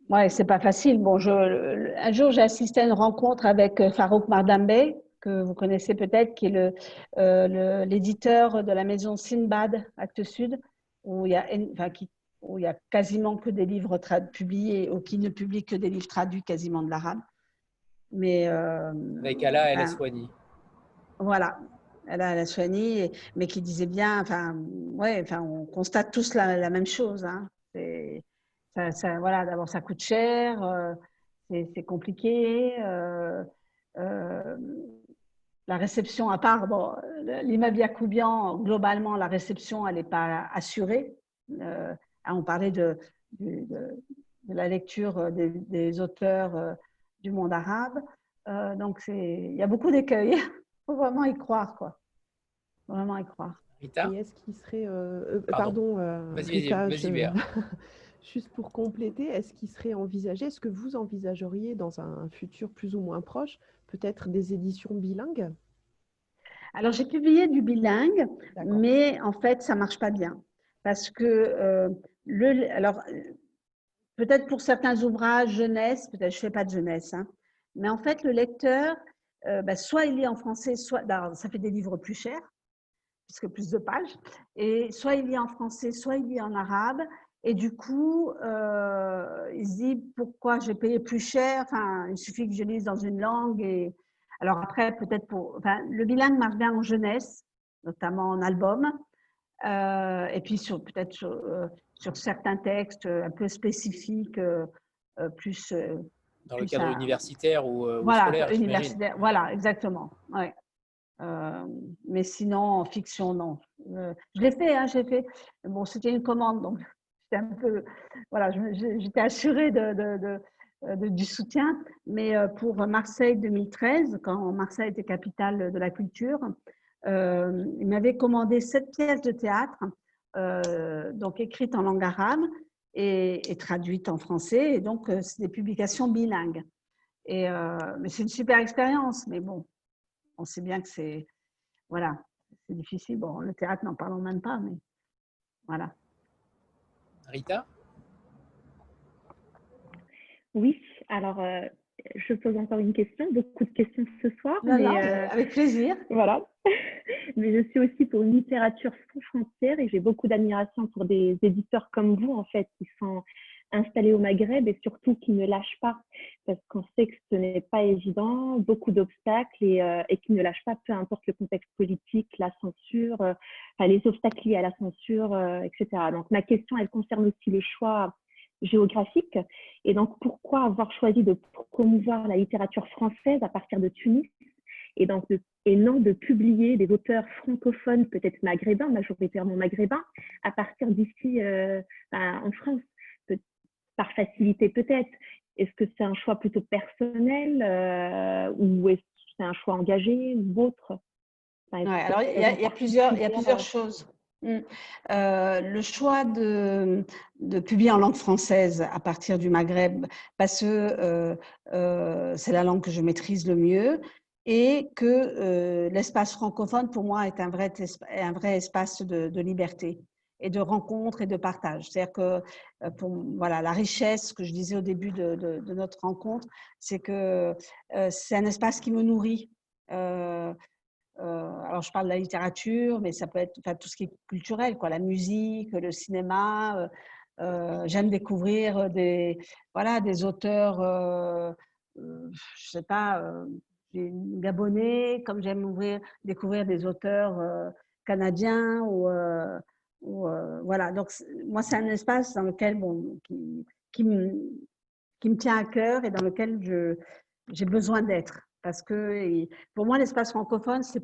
ouais, c'est pas facile. Bon, je, un jour, j'ai assisté à une rencontre avec euh, Farouk Mardambe, que vous connaissez peut-être, qui est euh, l'éditeur de la maison Sinbad, Actes Sud, où il y a, enfin, qui où il n'y a quasiment que des livres publiés ou qui ne publient que des livres traduits quasiment de l'arabe. Mais, euh, Avec Allah, elle est soignée. Voilà. la, la Chouani, mais qui disait bien, enfin, ouais, enfin, on constate tous la, même chose. Hein. Ça, ça, voilà, d'abord, ça coûte cher, euh, c'est compliqué. Euh, euh, la réception, à part bon, l'immeuble Yacoubian, globalement, la réception, elle n'est pas assurée. On parlait de, de, de la lecture des, des auteurs du monde arabe. donc, il y a beaucoup d'écueils. faut vraiment y croire, quoi. Vraiment y croire. Rita? Et est-ce qu'il serait. Euh, euh, pardon, euh, vas-y, vas-y, Juste pour compléter, est-ce qu'il serait envisagé, est-ce que vous envisageriez dans un futur plus ou moins proche, peut-être des éditions bilingues? Alors, j'ai publié du bilingue, mais en fait, ça ne marche pas bien. Parce que, le, alors, peut-être pour certains ouvrages jeunesse, peut-être je ne fais pas de jeunesse, hein, mais en fait, le lecteur, euh, bah, soit il lit en français, soit ça fait des livres plus chers, puisque plus de pages, et soit il lit en français, soit il lit en arabe, et du coup, euh, il se dit pourquoi j'ai payé plus cher, enfin, il suffit que je lise dans une langue. Et... Alors après, peut-être pour... Enfin, le bilingue marche bien en jeunesse, notamment en album, euh, et puis sur, peut-être sur, sur, certains textes un peu spécifiques, plus dans le cadre universitaire ou, euh, voilà, scolaire universitaire, Voilà, exactement. Ouais. Euh, mais sinon, en fiction, non. Euh, je l'ai fait, hein, j'ai fait. Bon, c'était une commande, donc j'étais un peu, voilà, j'étais assurée de, de, du soutien. Mais pour Marseille 2013, quand Marseille était capitale de la culture, il m'avait commandé sept pièces de théâtre, donc écrites en langue arabe, et, traduite en français. Et donc, euh, des publications bilingues. Et, euh, mais c'est une super expérience. Mais bon, on sait bien que c'est voilà, c'est difficile. Bon, le théâtre, n'en parlons même pas, mais voilà. Rita? Oui, alors euh, je pose encore une question, beaucoup de questions ce soir. avec plaisir. Voilà. mais je suis aussi pour une littérature sans frontières et j'ai beaucoup d'admiration pour des éditeurs comme vous, en fait, qui sont installés au Maghreb et surtout qui ne lâchent pas, parce qu'on sait que ce n'est pas évident, beaucoup d'obstacles et, euh, et, qui ne lâchent pas, peu importe le contexte politique, la censure, euh, les obstacles liés à la censure, euh, etc. Donc ma question, elle concerne aussi le choix géographique. Et donc, pourquoi avoir choisi de promouvoir la littérature française à partir de Tunis et, donc et non de publier des auteurs francophones, peut-être maghrébins, majoritairement maghrébins, à partir d'ici ben, en France, par facilité peut-être. Est-ce que c'est un choix plutôt personnel euh, ou est-ce que c'est un choix engagé ou autre? Alors il y, a, plusieurs, il y a plusieurs choses. Mm. Euh, le choix de, de, publier en langue française à partir du Maghreb, parce que c'est la langue que je maîtrise le mieux, et que euh, l'espace francophone, pour moi, est un vrai, un vrai espace de, de, liberté et de rencontre et de partage. C'est-à-dire que euh, voilà, la richesse que je disais au début de, notre rencontre, c'est que euh, c'est un espace qui me nourrit. Euh, alors, je parle de la littérature, mais ça peut être tout ce qui est culturel, quoi, la musique, le cinéma. J'aime découvrir des, voilà, des auteurs, je sais pas, gabonais, comme j'aime ouvrir, découvrir des auteurs canadiens ou, euh, voilà. Donc moi c'est un espace dans lequel bon qui, qui, me, qui me tient à cœur et dans lequel je j'ai besoin d'être. Parce que pour moi l'espace francophone c'est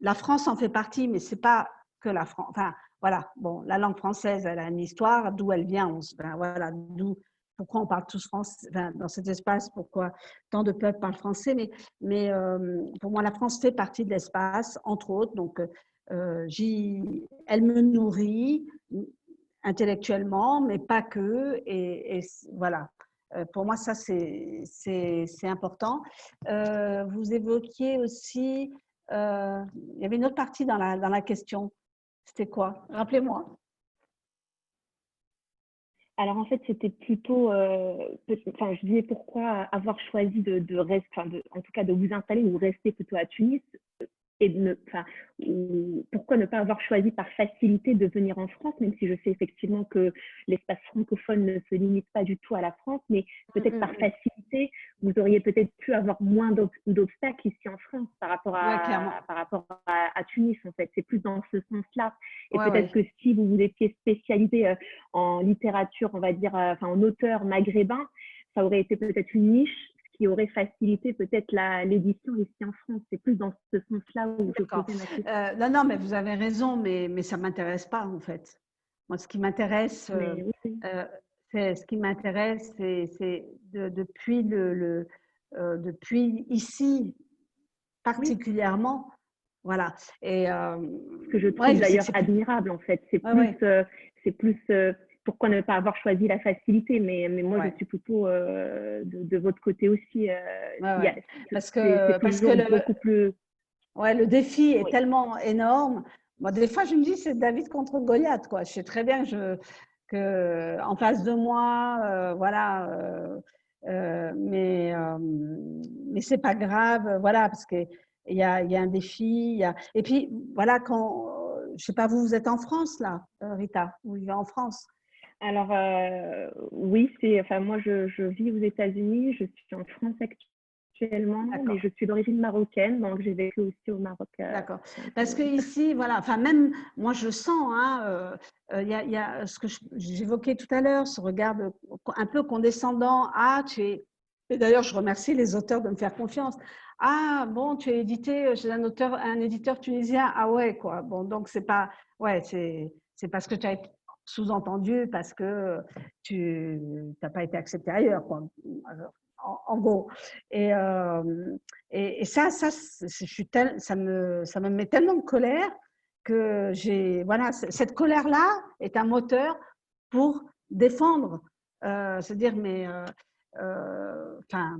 la France en fait partie mais c'est pas que la France enfin voilà. Bon la langue française elle a une histoire. D'où elle vient on, ben, voilà. D'où pourquoi on parle tous français dans cet espace, pourquoi tant de peuples parlent français, mais, mais euh, pour moi, la France fait partie de l'espace, entre autres. Donc, euh, elle me nourrit intellectuellement, mais pas que. Et, voilà. Euh, pour moi, ça, c'est important. vous évoquiez aussi, il y avait une autre partie dans la, question. C'était quoi? Rappelez-moi. Alors en fait, c'était plutôt, euh, enfin, je disais pourquoi avoir choisi de, rester, en tout cas de vous installer ou rester plutôt à Tunis. Et ne, enfin, pourquoi ne pas avoir choisi par facilité de venir en France, même si je sais effectivement que l'espace francophone ne se limite pas du tout à la France, mais peut-être par facilité, vous auriez peut-être pu avoir moins d'obstacles ici en France par rapport à, par rapport à, Tunis, en fait. C'est plus dans ce sens-là. Et peut-être que si vous vous étiez spécialisé euh, en littérature, on va dire, euh, enfin, en auteur maghrébin, ça aurait été peut-être une niche qui aurait facilité peut-être l'édition ici en France. C'est plus dans ce sens-là où je posais ma question. Euh, non, non, mais vous avez raison, mais, mais ça ne m'intéresse pas en fait. Moi, ce qui m'intéresse, euh, euh, c'est ce qui m'intéresse, c'est de, depuis, le, le depuis ici particulièrement. Voilà. Et, ce que je trouve d'ailleurs admirable en fait. C'est plus, c'est plus pourquoi ne pas avoir choisi la facilité Mais, mais moi, je suis plutôt euh, de, votre côté aussi. Euh, parce que, parce que le, plus... ouais, le défi est tellement énorme. Moi, des fois, je me dis, c'est David contre Goliath. Quoi. Je sais très bien que, je, que en face de moi, euh, voilà. mais mais c'est pas grave, voilà, parce qu'il y a, y a un défi. Y a... Et puis, voilà, quand. Je sais pas, vous, vous êtes en France, là, Rita Vous vivez en France alors, euh, oui, c'est, enfin, moi, je, je, vis aux États-Unis, je suis en France actuellement, mais je suis d'origine marocaine, donc j'ai vécu aussi au Maroc. Euh, D'accord. Parce que ici, voilà, enfin, même moi, je sens, hein, euh, il y, a, y, a ce que j'évoquais tout à l'heure, ce regard un peu condescendant. Ah, tu es. Et d'ailleurs, je remercie les auteurs de me faire confiance. Ah, bon, tu es édité chez un auteur, un éditeur tunisien. Ah ouais, quoi. Bon, donc c'est pas, ouais, c'est, c'est parce que tu as sous-entendu parce que tu n'as pas été accepté ailleurs, quoi, en, gros. Et, euh, et, ça, ça, je suis ça, me, ça me met tellement de colère que j'ai. Voilà, cette colère-là est un moteur pour défendre. Euh, se dire, mais. Euh, euh, enfin,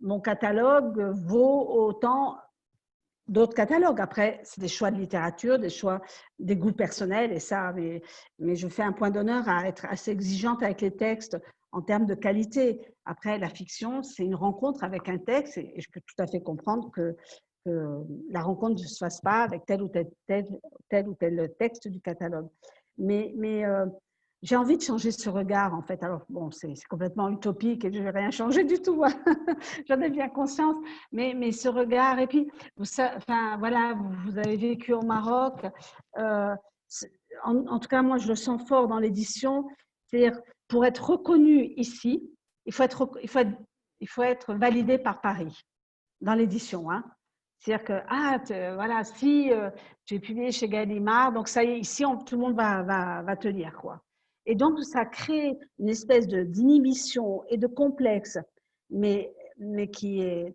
mon catalogue vaut autant d'autres catalogues. Après, c'est des choix de littérature, des choix, des goûts personnels, et ça, mais, mais je fais un point d'honneur à être assez exigeante avec les textes en termes de qualité. Après, la fiction, c'est une rencontre avec un texte, et je peux tout à fait comprendre que, la rencontre ne se fasse pas avec tel ou tel, tel, tel ou tel texte du catalogue. Mais, euh, j'ai envie de changer ce regard, en fait. Alors, bon, c'est complètement utopique et je ne vais rien changer du tout. Hein. J'en ai bien conscience. Mais, mais ce regard, et puis, vous, enfin, voilà, vous, avez vécu au Maroc. Euh, en, tout cas, moi, je le sens fort dans l'édition. C'est-à-dire, pour être reconnu ici, il faut être, il faut être, il faut être validé par Paris, dans l'édition. Hein. C'est-à-dire que, ah, voilà, si euh, tu es publié chez Gallimard, donc ça y est, ici, tout le monde va, va, te lire, quoi. Et donc, ça crée une espèce d'inhibition et de complexe, mais, mais qui est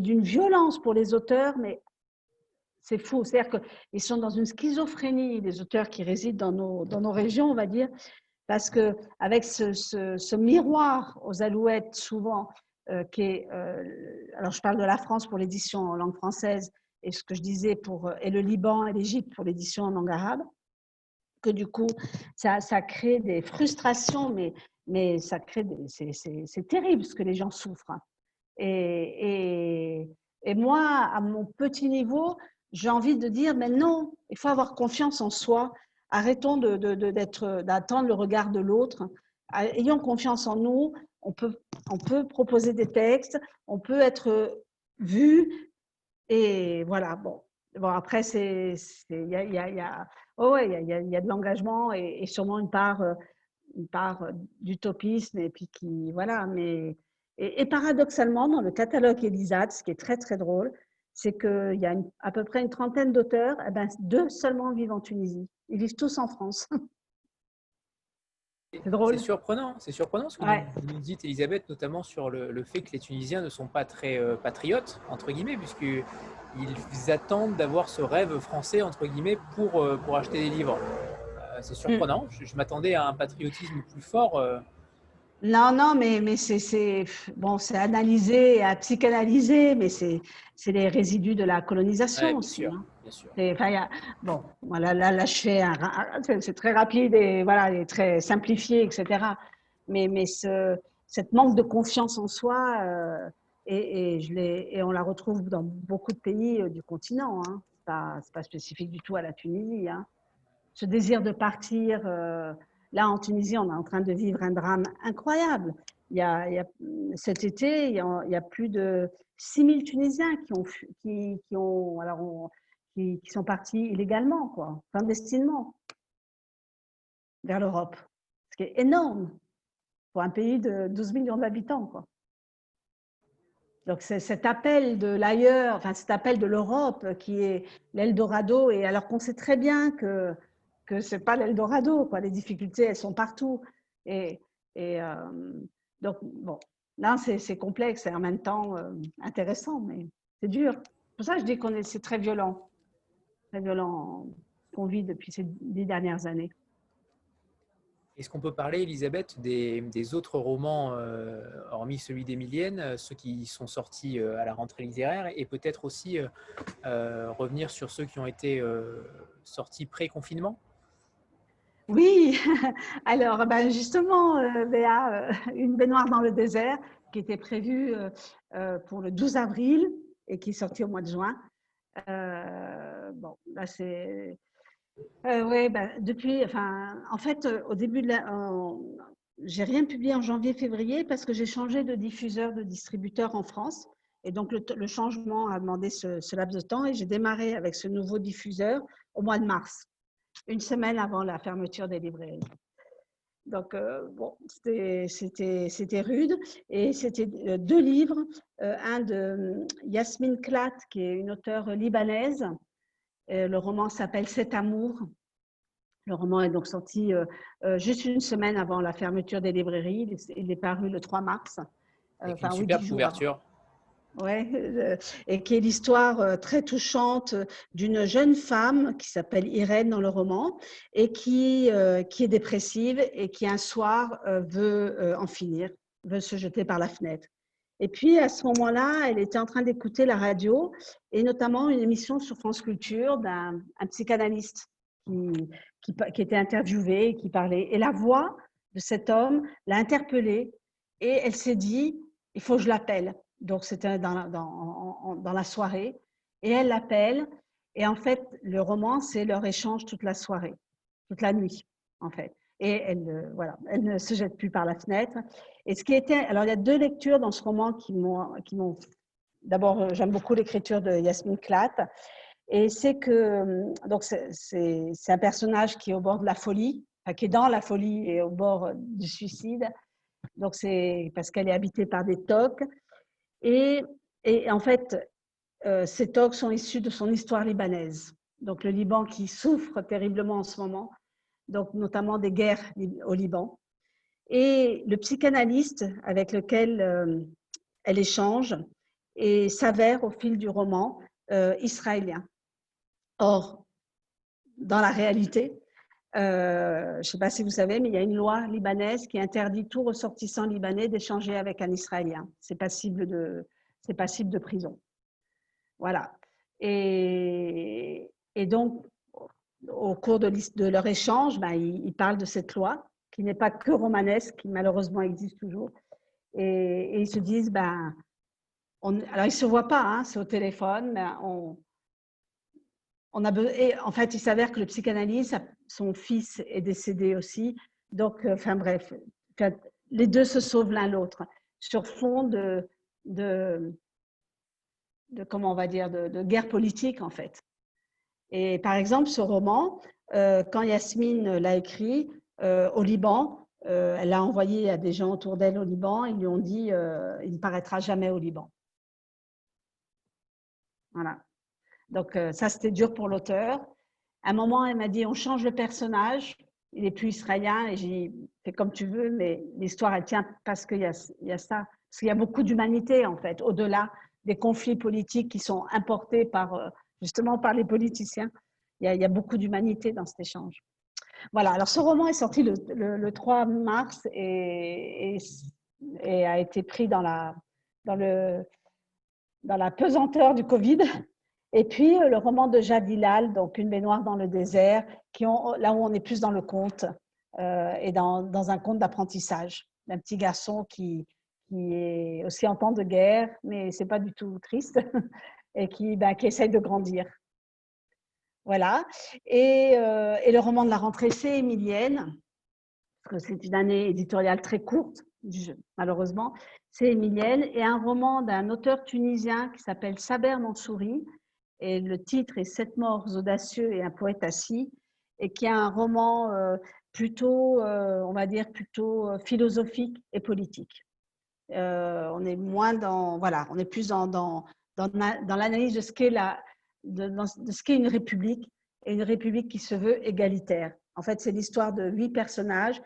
d'une violence pour les auteurs, mais c'est fou. C'est-à-dire qu'ils sont dans une schizophrénie, les auteurs qui résident dans nos, dans nos régions, on va dire, parce qu'avec ce, ce, miroir aux alouettes, souvent, euh, qui est, euh, alors je parle de la France pour l'édition en langue française, et ce que je disais pour, et le Liban et l'Égypte pour l'édition en langue arabe, que du coup, ça, crée des frustrations, mais, mais ça crée c'est terrible ce que les gens souffrent. Hein. Et, et, moi, à mon petit niveau, j'ai envie de dire, mais non, il faut avoir confiance en soi. Arrêtons d'attendre de, de, le regard de l'autre. Ayons confiance en nous. On peut, on peut proposer des textes, on peut être vu. Et voilà, bon. Bon, après, il y a, a Oh ouais, y, y, a de l'engagement et, sûrement une part, euh, une part euh, d'utopisme et puis qui voilà. Mais et, paradoxalement, dans le catalogue Elisade, ce qui est très très drôle, c'est qu'il y a à peu près une trentaine d'auteurs, eh ben, deux seulement vivent en Tunisie. Ils vivent tous en France. C'est drôle. C'est surprenant, c'est surprenant ce que vous, nous dites, Elisabeth, notamment sur le, fait que les Tunisiens ne sont pas très euh, patriotes, entre guillemets, puisqu'ils attendent d'avoir ce rêve français, entre guillemets, pour, euh, pour acheter des livres. Euh, c'est surprenant. Mm. Je, m'attendais à un patriotisme plus fort. Non, non, mais, mais c'est bon, c'est analysé, à psychanalyser, mais c'est les résidus de la colonisation aussi. Sûr, hein. Bon, voilà, là, là, c'est très rapide et voilà, et très simplifié, etc. Mais, mais ce cette manque de confiance en soi euh, et, je et on la retrouve dans beaucoup de pays du continent. Hein. Ce n'est pas, spécifique du tout à la Tunisie. Hein. Ce désir de partir, là en Tunisie, on est en train de vivre un drame incroyable. Il y a, cet été, il y, a, plus de 6000 Tunisiens qui, ont, qui ont, alors qui, sont partis illégalement, quoi, clandestinement, vers l'Europe. Ce qui est énorme pour un pays de 12 millions d'habitants. Quoi. Donc c'est cet appel de l'ailleurs, enfin cet appel de l'Europe qui est l'Eldorado, et alors qu'on sait très bien que que c'est pas l'Eldorado, quoi. Les difficultés, elles sont partout. Et, et euh, donc bon, là c'est complexe et en même temps euh, intéressant, mais c'est dur. Pour ça, je dis qu'on est c'est très violent, très violent qu'on vit depuis ces dix dernières années. Est-ce qu'on peut parler, Elisabeth, des, autres romans, euh, hormis celui d'Emilienne, euh, ceux qui sont sortis euh, à la rentrée littéraire, et peut-être aussi revenir sur ceux qui ont été sortis pré-confinement? Oui, alors ben justement, Béa, Une baignoire dans le désert, qui était prévue pour le 12 avril et qui est sortie au mois de juin. Bon, là c'est euh, oui, bah, depuis, enfin, en fait, euh, au début de la, j'ai rien publié en janvier-février parce que j'ai changé de diffuseur, de distributeur en France. Et donc, le, changement a demandé ce, laps de temps et j'ai démarré avec ce nouveau diffuseur au mois de mars, une semaine avant la fermeture des librairies. Donc, euh, bon, c'était rude. Et c'était deux livres. un de Yasmine Klat, qui est une auteure libanaise, euh, le roman s'appelle Cet amour. Le roman est donc sorti euh, euh, juste une semaine avant la fermeture des librairies. Il est paru le 3 mars. Avec une superbe couverture. Oui, et qui est l'histoire très touchante d'une jeune femme qui s'appelle Irène dans le roman et qui, qui est dépressive et qui un soir veut en finir, veut se jeter par la fenêtre. Et puis, à ce moment-là, elle était en train d'écouter la radio et notamment une émission sur France Culture d'un psychanalyste qui, qui, était interviewé, qui parlait. Et la voix de cet homme l'a interpellée et elle s'est dit, il faut que je l'appelle. Donc, c'était dans, dans, la soirée. Et elle l'appelle. Et en fait, le roman, c'est leur échange toute la soirée, toute la nuit, en fait et elle, euh, voilà, elle ne se jette plus par la fenêtre. Et ce qui était, alors il y a deux lectures dans ce roman qui m'ont, d'abord euh, j'aime beaucoup l'écriture de Yasmine Klatt, et c'est que euh, donc c'est, un personnage qui est au bord de la folie, qui est dans la folie et au bord du suicide. Donc c'est parce qu'elle est habitée par des tocs et, en fait ces tocs sont issus de son histoire libanaise. Donc le Liban qui souffre terriblement en ce moment donc notamment des guerres au Liban. Et le psychanalyste avec lequel euh, elle échange et s'avère au fil du roman euh, israélien. Or, dans la réalité, euh, je ne sais pas si vous savez, mais il y a une loi libanaise qui interdit tout ressortissant libanais d'échanger avec un Israélien. C'est passible de, c'est passible de prison. Voilà. Et, donc, au cours de, leur échange, ben, ils, parlent de cette loi qui n'est pas que romanesque, qui malheureusement existe toujours. Et, ils se disent, ben, alors ils ne se voient pas, hein, c'est au téléphone, mais on, on a et en fait, il s'avère que le psychanalyste, son fils est décédé aussi. Donc, euh, enfin bref, les deux se sauvent l'un l'autre sur fond de, de, comment on va dire, de, guerre politique en fait. Et par exemple, ce roman, euh, quand Yasmine l'a écrit euh, au Liban, elle l'a envoyé à des gens autour d'elle au Liban, ils lui ont dit il ne paraîtra jamais au Liban. Voilà. Donc ça, c'était dur pour l'auteur. Un moment, elle m'a dit on change le personnage, il est plus israélien, et j'ai dit fais comme tu veux, mais l'histoire, elle tient parce qu'il y, a, ça. Parce qu'il y a beaucoup d'humanité, en fait, au-delà des conflits politiques qui sont importés par justement par les politiciens. Il y a, beaucoup d'humanité dans cet échange. Voilà, alors ce roman est sorti le, 3 mars et, a été pris dans la pesanteur du Covid. Et puis le roman de Jad Hilal, donc Une baignoire dans le désert, qui là où on est plus dans le conte euh, et dans, un conte d'apprentissage d'un petit garçon qui, qui est aussi en temps de guerre, mais c'est pas du tout triste, et qui, ben, qui essaye de grandir. Voilà. Et, et, le roman de la rentrée, c'est Émilienne, parce que c'est une année éditoriale très courte, malheureusement. C'est Émilienne, et un roman d'un auteur tunisien qui s'appelle Saber Mansouri, et le titre est Sept morts audacieux et un poète assis, et qui est un roman plutôt, on va dire, plutôt philosophique et politique. on est moins dans, voilà, on est plus dans, dans, dans, l'analyse de ce qu'est la, de, ce une république et une république qui se veut égalitaire. En fait, c'est l'histoire de huit personnages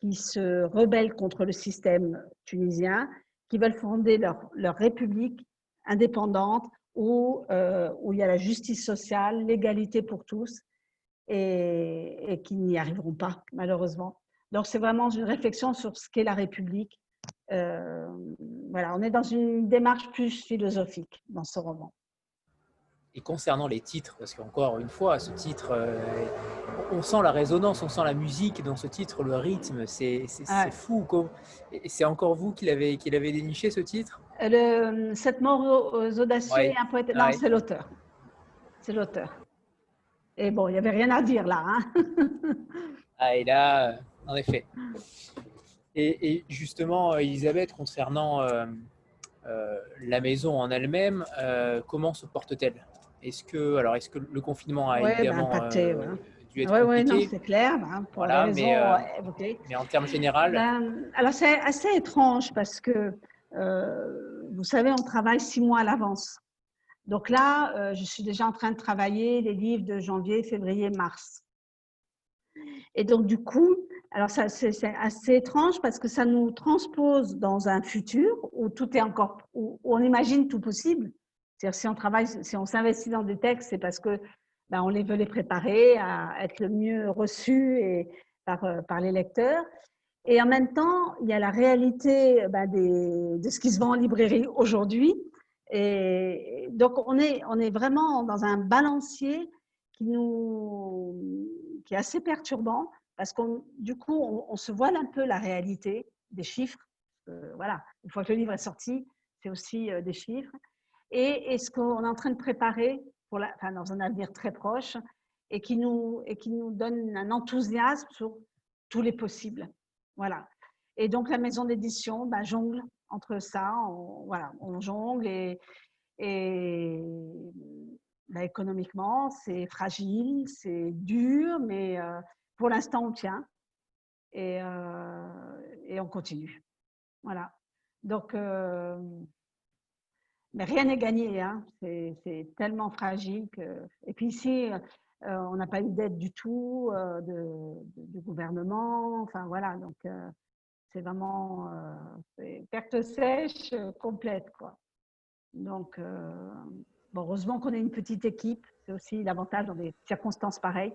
qui se rebellent contre le système tunisien, qui veulent fonder leur, leur république indépendante où, euh, où il y a la justice sociale, l'égalité pour tous, et, et qui n'y arriveront pas, malheureusement. Donc, c'est vraiment une réflexion sur ce qu'est la République. Euh, voilà, on est dans une démarche plus philosophique dans ce roman. Et concernant les titres, parce qu'encore une fois, ce titre, euh, on sent la résonance, on sent la musique dans ce titre, le rythme, c'est fou. C'est encore vous qui l'avez déniché ce titre? Le, Cette mort aux audacieux et un poète. Non, c'est l'auteur. C'est l'auteur. Et bon, il n'y avait rien à dire là. Hein ah, et là, euh, en effet. Et, et justement, Elisabeth, concernant euh, euh, la maison en elle-même, euh, comment se porte-t-elle? Est-ce que, alors, est-ce que le confinement a ouais, évidemment ben, impacté, euh, ouais. dû être Oui, compliqué oui, non, c'est clair, hein, pour Voilà, les raisons mais, en termes général, Ben, alors, c'est assez étrange parce que, vous savez, on travaille six mois à l'avance. Donc là, euh, je suis déjà en train de travailler les livres de janvier, février, mars. Et donc, du coup, alors c'est assez étrange parce que ça nous transpose dans un futur où tout est encore, où on imagine tout possible. C'est-à-dire, si on travaille, si on s'investit dans des textes, c'est parce que ben, on les veut les préparer à être le mieux reçus et par, euh, par les lecteurs. Et en même temps, il y a la réalité des, de ce qui se vend en librairie aujourd'hui. Et donc, on est, vraiment dans un balancier qui, est assez perturbant parce qu'on du coup, on, se voile un peu la réalité des chiffres. Euh, voilà, une fois que le livre est sorti, c'est aussi euh, des chiffres. Et, ce qu'on est en train de préparer dans un avenir très proche et qui nous donne un enthousiasme sur tous les possibles. Voilà. Et donc, la maison d'édition bah, jongle entre ça. On, voilà, on jongle et, bah, économiquement, c'est fragile, c'est dur, mais euh, pour l'instant, on tient et, euh, on continue. Voilà. Donc, euh, mais rien n'est gagné. Hein. C'est tellement fragile que. Et puis ici, on n'a pas eu d'aide du tout euh, de, du gouvernement. Enfin voilà, donc euh, c'est vraiment perte sèche complète, quoi. Donc, heureusement qu'on est une petite équipe. C'est aussi l'avantage dans des circonstances pareilles.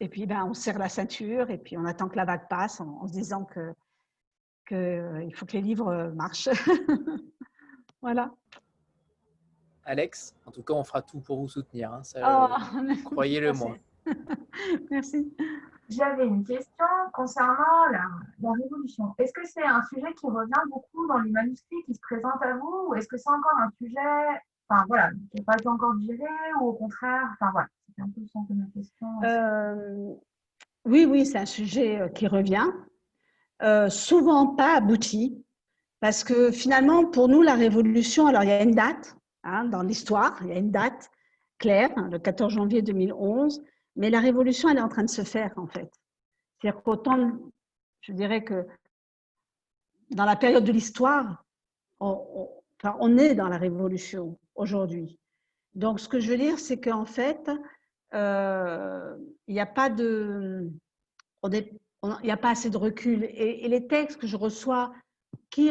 Et puis, ben, on serre la ceinture et puis on attend que la vague passe en, en se disant que, que il faut que les livres marchent. voilà. Alex, en tout cas, on fera tout pour vous soutenir. Hein, oh, Croyez-le moi. Merci. J'avais une question concernant la, la révolution. Est-ce que c'est un sujet qui revient beaucoup dans les manuscrits qui se présentent à vous ou est-ce que c'est encore un sujet enfin, voilà, qui n'a pas été encore digéré ou au contraire Enfin voilà, c'était un peu le sens de ma question. Euh, oui, oui, c'est un sujet euh, qui revient. Euh, souvent pas abouti parce que finalement, pour nous, la révolution, alors il y a une date, Hein, dans l'histoire. Il y a une date claire, hein, le 14 janvier 2011, mais la révolution, elle est en train de se faire, en fait. C'est-à-dire qu'autant, je dirais que dans la période de l'histoire, on, est dans la révolution aujourd'hui. Donc, ce que je veux dire, c'est qu'en fait, euh, il n'y a pas de... Il n'y a pas assez de recul. Et, les textes que je reçois qui,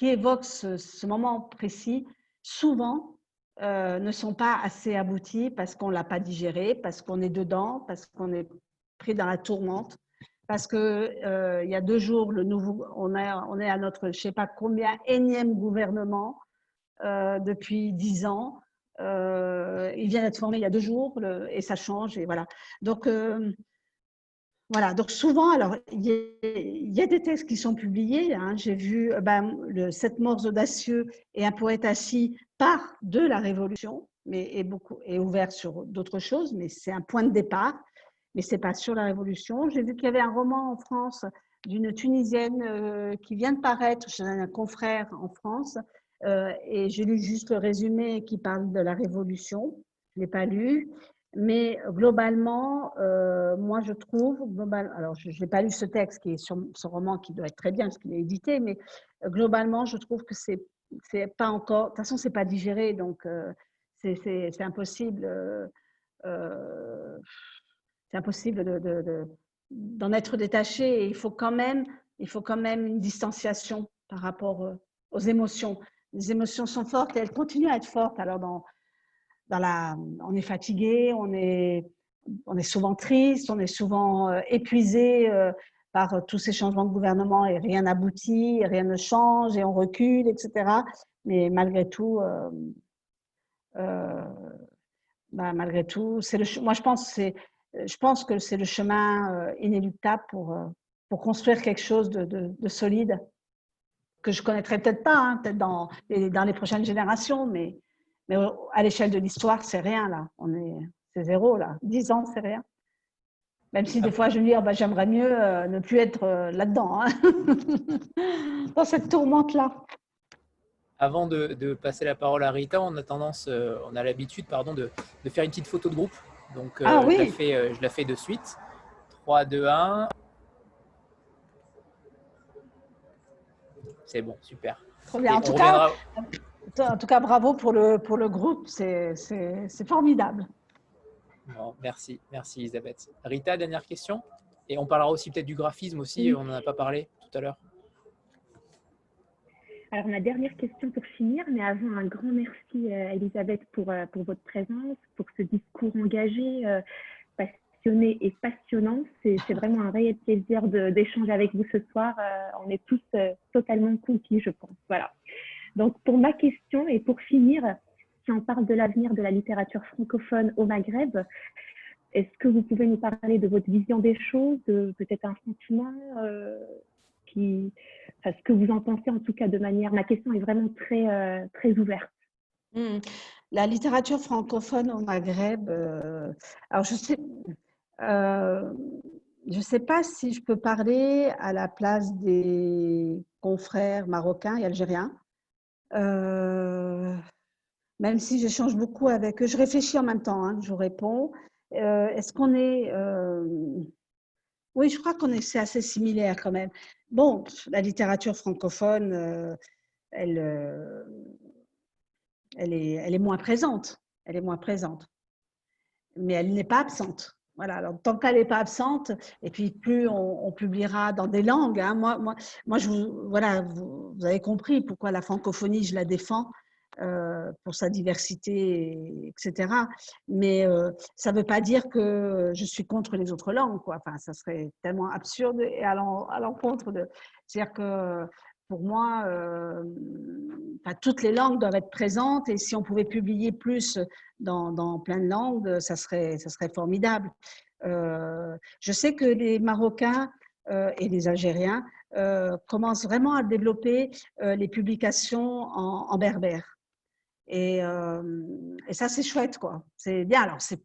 évoquent ce moment précis, souvent euh, ne sont pas assez aboutis parce qu'on ne l'a pas digéré, parce qu'on est dedans, parce qu'on est pris dans la tourmente, parce qu'il euh, y a deux jours, le nouveau, on, est, on est à notre je ne sais pas combien énième gouvernement euh, depuis dix ans. Euh, il vient d'être formé il y a deux jours et ça change. Et voilà. Donc, voilà, donc souvent, alors, il y, a des textes qui sont publiés. Hein. J'ai vu ben, le Sept morts audacieux et un poète assis part de la Révolution, mais est, beaucoup, est ouvert sur d'autres choses, mais c'est un point de départ, mais c'est pas sur la Révolution. J'ai vu qu'il y avait un roman en France d'une Tunisienne euh, qui vient de paraître chez un confrère en France, euh, et j'ai lu juste le résumé qui parle de la Révolution. Je ne l'ai pas lu. Mais globalement, euh, moi je trouve, alors je n'ai pas lu ce texte qui est sur ce roman qui doit être très bien parce qu'il est édité, mais euh, globalement je trouve que c'est c'est pas encore, de toute façon c'est pas digéré, donc euh, c'est impossible, c'est impossible de, de, d'en être détaché. Et il faut quand même, il faut quand même une distanciation par rapport aux émotions. Les émotions sont fortes et elles continuent à être fortes. Alors dans on est fatigué, on est, on est souvent triste, on est souvent euh, épuisé euh, par euh, tous ces changements de gouvernement et rien n'aboutit, rien ne change et on recule, etc. Mais malgré tout, bah, malgré tout, c'est le, moi je pense, c'est, je pense que c'est le chemin inéluctable pour, pour construire quelque chose de, de, solide que je connaîtrai peut-être pas, hein, peut-être dans, dans les prochaines générations, mais mais à l'échelle de l'histoire, c'est rien là. On est, c'est zéro là. Dix ans, c'est rien. Même si des fois je me dis, oh, bah, j'aimerais mieux euh, ne plus être euh, là-dedans, hein. dans cette tourmente-là. Avant de, passer la parole à Rita, on a tendance, euh, on a l'habitude, pardon, de, faire une petite photo de groupe. Donc, ah, oui. je, la fais, je la fais de suite. 3, 2, 1. C'est bon, super. Trop bien. en tout cas, en tout cas, bravo pour le, pour le groupe, c'est formidable. merci, merci Elisabeth. Rita, dernière question. Et on parlera aussi peut-être du graphisme aussi, on n'en a pas parlé tout à l'heure. Alors, ma dernière question pour finir, mais avant, un grand merci, euh, Elisabeth, pour, euh, pour votre présence, pour ce discours engagé, euh, passionné et passionnant. C'est vraiment un réel plaisir d'échanger avec vous ce soir. on est tous totalement conquis, je pense. Voilà. Donc, pour ma question et pour finir, si on parle de l'avenir de la littérature francophone au Maghreb, est-ce que vous pouvez nous parler de votre vision des choses, de peut-être un sentiment euh, ce que vous en pensez en tout cas de manière. Ma question est vraiment très euh, très ouverte. Hmm. La littérature francophone au Maghreb. Euh, alors je sais, je sais pas si je peux parler à la place des confrères marocains et algériens. Euh, même si j'échange beaucoup avec eux, je réfléchis en même temps, hein, je vous réponds. Euh, est-ce qu'on est. Euh, oui, je crois qu'on est, c'est assez similaire quand même. Bon, la littérature francophone, elle, elle, est, elle est moins présente. Elle est moins présente. Mais elle n'est pas absente. Voilà, alors tant qu'elle n'est pas absente, et puis plus on, publiera dans des langues. Hein. Moi, moi, moi, je vous, voilà, vous, avez compris pourquoi la francophonie, je la défends euh, pour sa diversité, etc. Mais euh, ça ne veut pas dire que je suis contre les autres langues. Enfin, ça serait tellement absurde et à l'encontre de. C'est-à-dire que pour moi, euh, toutes les langues doivent être présentes et si on pouvait publier plus dans, plein de langues, ça serait, formidable. Je sais que les Marocains et les Algériens commencent vraiment à développer les publications en, berbère. Et, et ça, c'est chouette, quoi. C'est bien. Alors, c'est,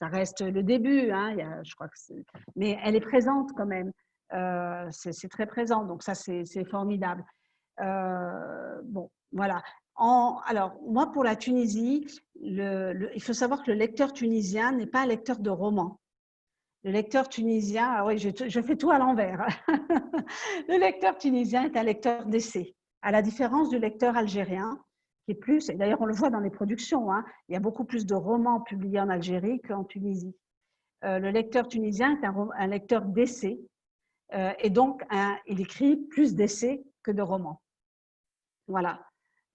ça reste le début, hein, je crois que mais elle est présente quand même. Euh, c'est très présent, donc ça c'est formidable. Euh, bon, voilà. Alors, moi, pour la Tunisie, il faut savoir que le lecteur tunisien n'est pas un lecteur de romans. Le lecteur tunisien, ah oui, je, fais tout à l'envers. le lecteur tunisien est un lecteur d'essai, à la différence du lecteur algérien, qui est plus, et d'ailleurs on le voit dans les productions, hein, il y a beaucoup plus de romans publiés en Algérie qu'en Tunisie. Euh, le lecteur tunisien est un, un lecteur d'essai, euh, et donc, il écrit plus d'essais que de romans. Voilà.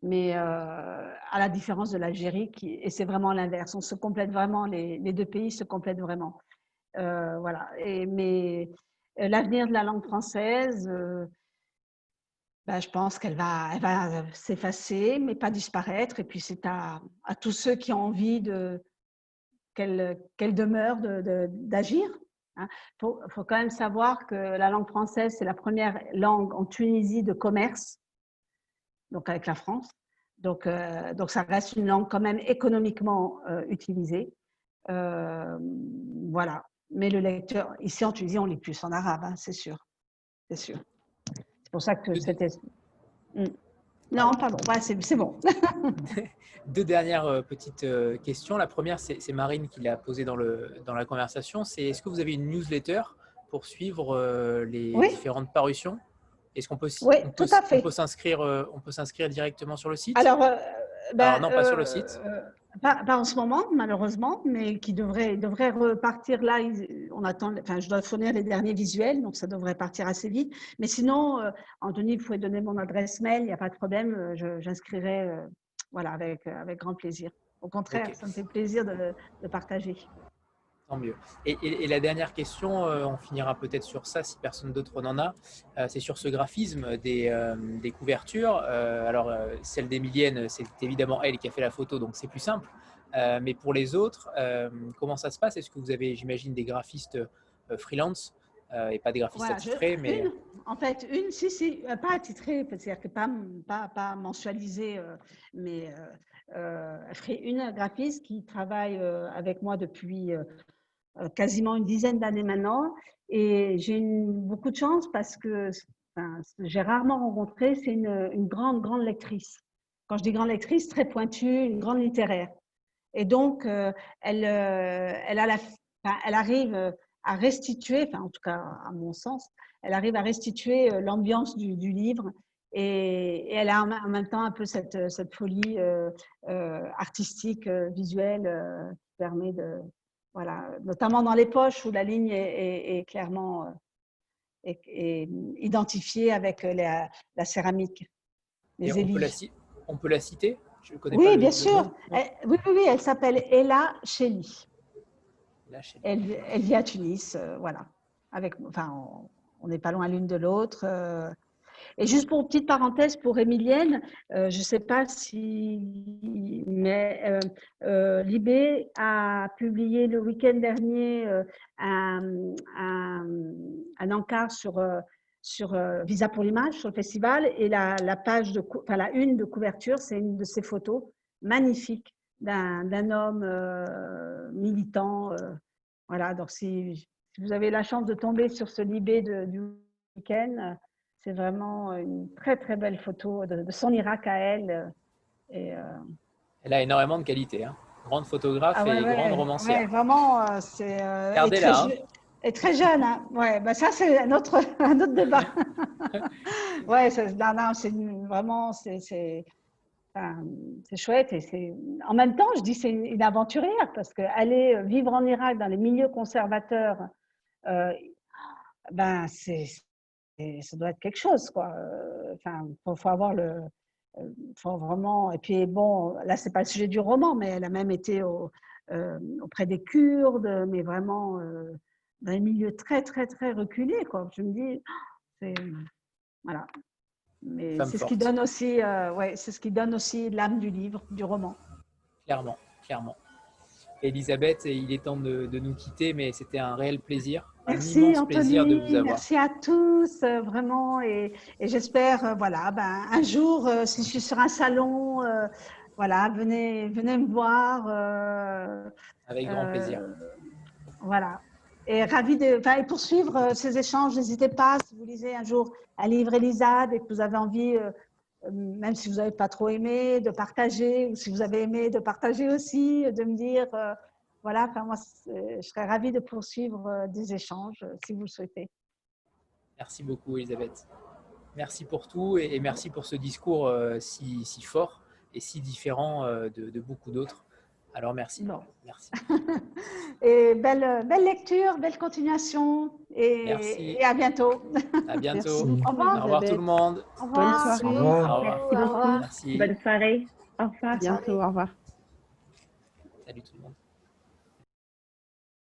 Mais euh, à la différence de l'Algérie, et c'est vraiment l'inverse, on se complète vraiment, les, deux pays se complètent vraiment. Euh, voilà. Mais l'avenir de la langue française, ben, je pense qu'elle va, s'effacer, mais pas disparaître. Et puis c'est à, tous ceux qui ont envie de qu'elle demeure d'agir. Il hein. faut, quand même savoir que la langue française, c'est la première langue en Tunisie de commerce, donc avec la France. Donc, euh, donc ça reste une langue quand même économiquement euh, utilisée. Euh, voilà. Mais le lecteur, ici en Tunisie, on lit plus en arabe, hein, c'est sûr. C'est sûr. C'est pour ça que c'était. Hmm. Non, pardon, c'est bon. Deux dernières euh, petites euh, questions. La première, c'est Marine qui l'a posée dans, le, dans la conversation. C'est est-ce que vous avez une newsletter pour suivre euh, les différentes parutions? Est-ce qu'on peut, oui, tout à fait. On peut s'inscrire, directement sur le site? Alors, ben, non, pas sur le site. Pas, en ce moment, malheureusement, mais qui devrait, devrait repartir là. On attend, enfin, je dois fournir les derniers visuels, donc ça devrait partir assez vite. Mais sinon, euh, Anthony, vous pouvez donner mon adresse mail, il n'y a pas de problème. Euh, j'inscrirai euh, voilà, avec, avec grand plaisir. Au contraire, ça me fait plaisir de, de partager. Tant mieux. Et, la dernière question, euh, on finira peut-être sur ça si personne d'autre n'en a, euh, c'est sur ce graphisme des, euh, couvertures. alors, celle d'Emilienne, c'est évidemment elle qui a fait la photo, donc c'est plus simple. mais pour les autres, comment ça se passe? Est-ce que vous avez, j'imagine, des graphistes freelance et pas des graphistes attitrés mais... en fait, une, si, si, pas attitrés, c'est-à-dire que pas, pas, pas mensualisé, mais une graphiste qui travaille avec moi depuis euh, quasiment une dizaine d'années maintenant. Et j'ai beaucoup de chance parce que j'ai rarement rencontré, c'est une, grande, grande lectrice. Quand je dis grande lectrice, très pointue, une grande littéraire. Et donc, euh, elle, euh, elle, arrive à restituer, enfin en tout cas à mon sens, elle arrive à restituer l'ambiance du, du, livre et, elle a en même temps un peu cette, cette folie artistique, visuelle qui permet de, voilà, notamment dans les poches où la ligne est, clairement euh, identifiée avec la, céramique. Les on, peut la, on, peut la, citer? Oui, bien sûr. oui, oui, oui, elle s'appelle Ella Cheli. Elle, elle, vit à Tunis, euh, voilà. Avec, enfin, on n'est pas loin l'une de l'autre. Euh, et juste pour une petite parenthèse pour Émilienne, euh, je ne sais pas si, mais euh, euh, Libé a publié le week-end dernier un, un, encart sur, Visa pour l'image, sur le festival, et la, la page de, enfin, la une de couverture, c'est une de ses photos magnifiques d'un homme militant. voilà, donc si, vous avez la chance de tomber sur ce Libé du week-end, c'est vraiment une très très belle photo de, son Irak à elle. Euh, et, euh, Elle a énormément de qualité. Hein. Grande photographe ah et grande romancière. Ouais, vraiment, euh, c'est. Regardez-la. Hein. Et très jeune. Hein. Ouais, bah ça, c'est un autre, un autre débat. ouais, non, non, c'est vraiment. c'est c'est chouette et c'est en même temps je dis c'est une, aventurière parce qu'aller vivre en Irak dans les milieux conservateurs ben c'est et ça doit être quelque chose, quoi. Euh, enfin, faut, faut avoir le, euh, faut vraiment. Et puis bon, là c'est pas le sujet du roman, mais elle a même été euh, auprès des Kurdes, mais vraiment dans un milieu très très très reculé, quoi. Je me dis, c'est voilà. Mais c'est ce qui donne aussi, ouais, c'est ce qui donne aussi l'âme du livre, du roman. Clairement, clairement. Elisabeth, il est temps de, de nous quitter, mais c'était un réel plaisir. Merci Anthony, merci à tous euh, vraiment et, j'espère euh, voilà ben, un jour euh, si je suis sur un salon voilà venez venez me voir avec grand plaisir. voilà. Et ravi de enfin, et poursuivre ces échanges n'hésitez pas si vous lisez un jour un livre Elisade et que vous avez envie même si vous n'avez pas trop aimé de partager ou si vous avez aimé de partager aussi de me dire voilà, enfin, moi, je serais ravie de poursuivre euh, des échanges euh, si vous le souhaitez. Merci beaucoup, Elisabeth. Merci pour tout et merci pour ce discours euh, si fort et si différent de, beaucoup d'autres. Alors, merci. Non. Merci. et belle, belle lecture, belle continuation et, et à bientôt. À bientôt. Au revoir. Au revoir tout le monde. Au revoir. Bonne soirée. Au revoir. Merci beaucoup. Merci. Bonne soirée. Au revoir. À bientôt. Au revoir.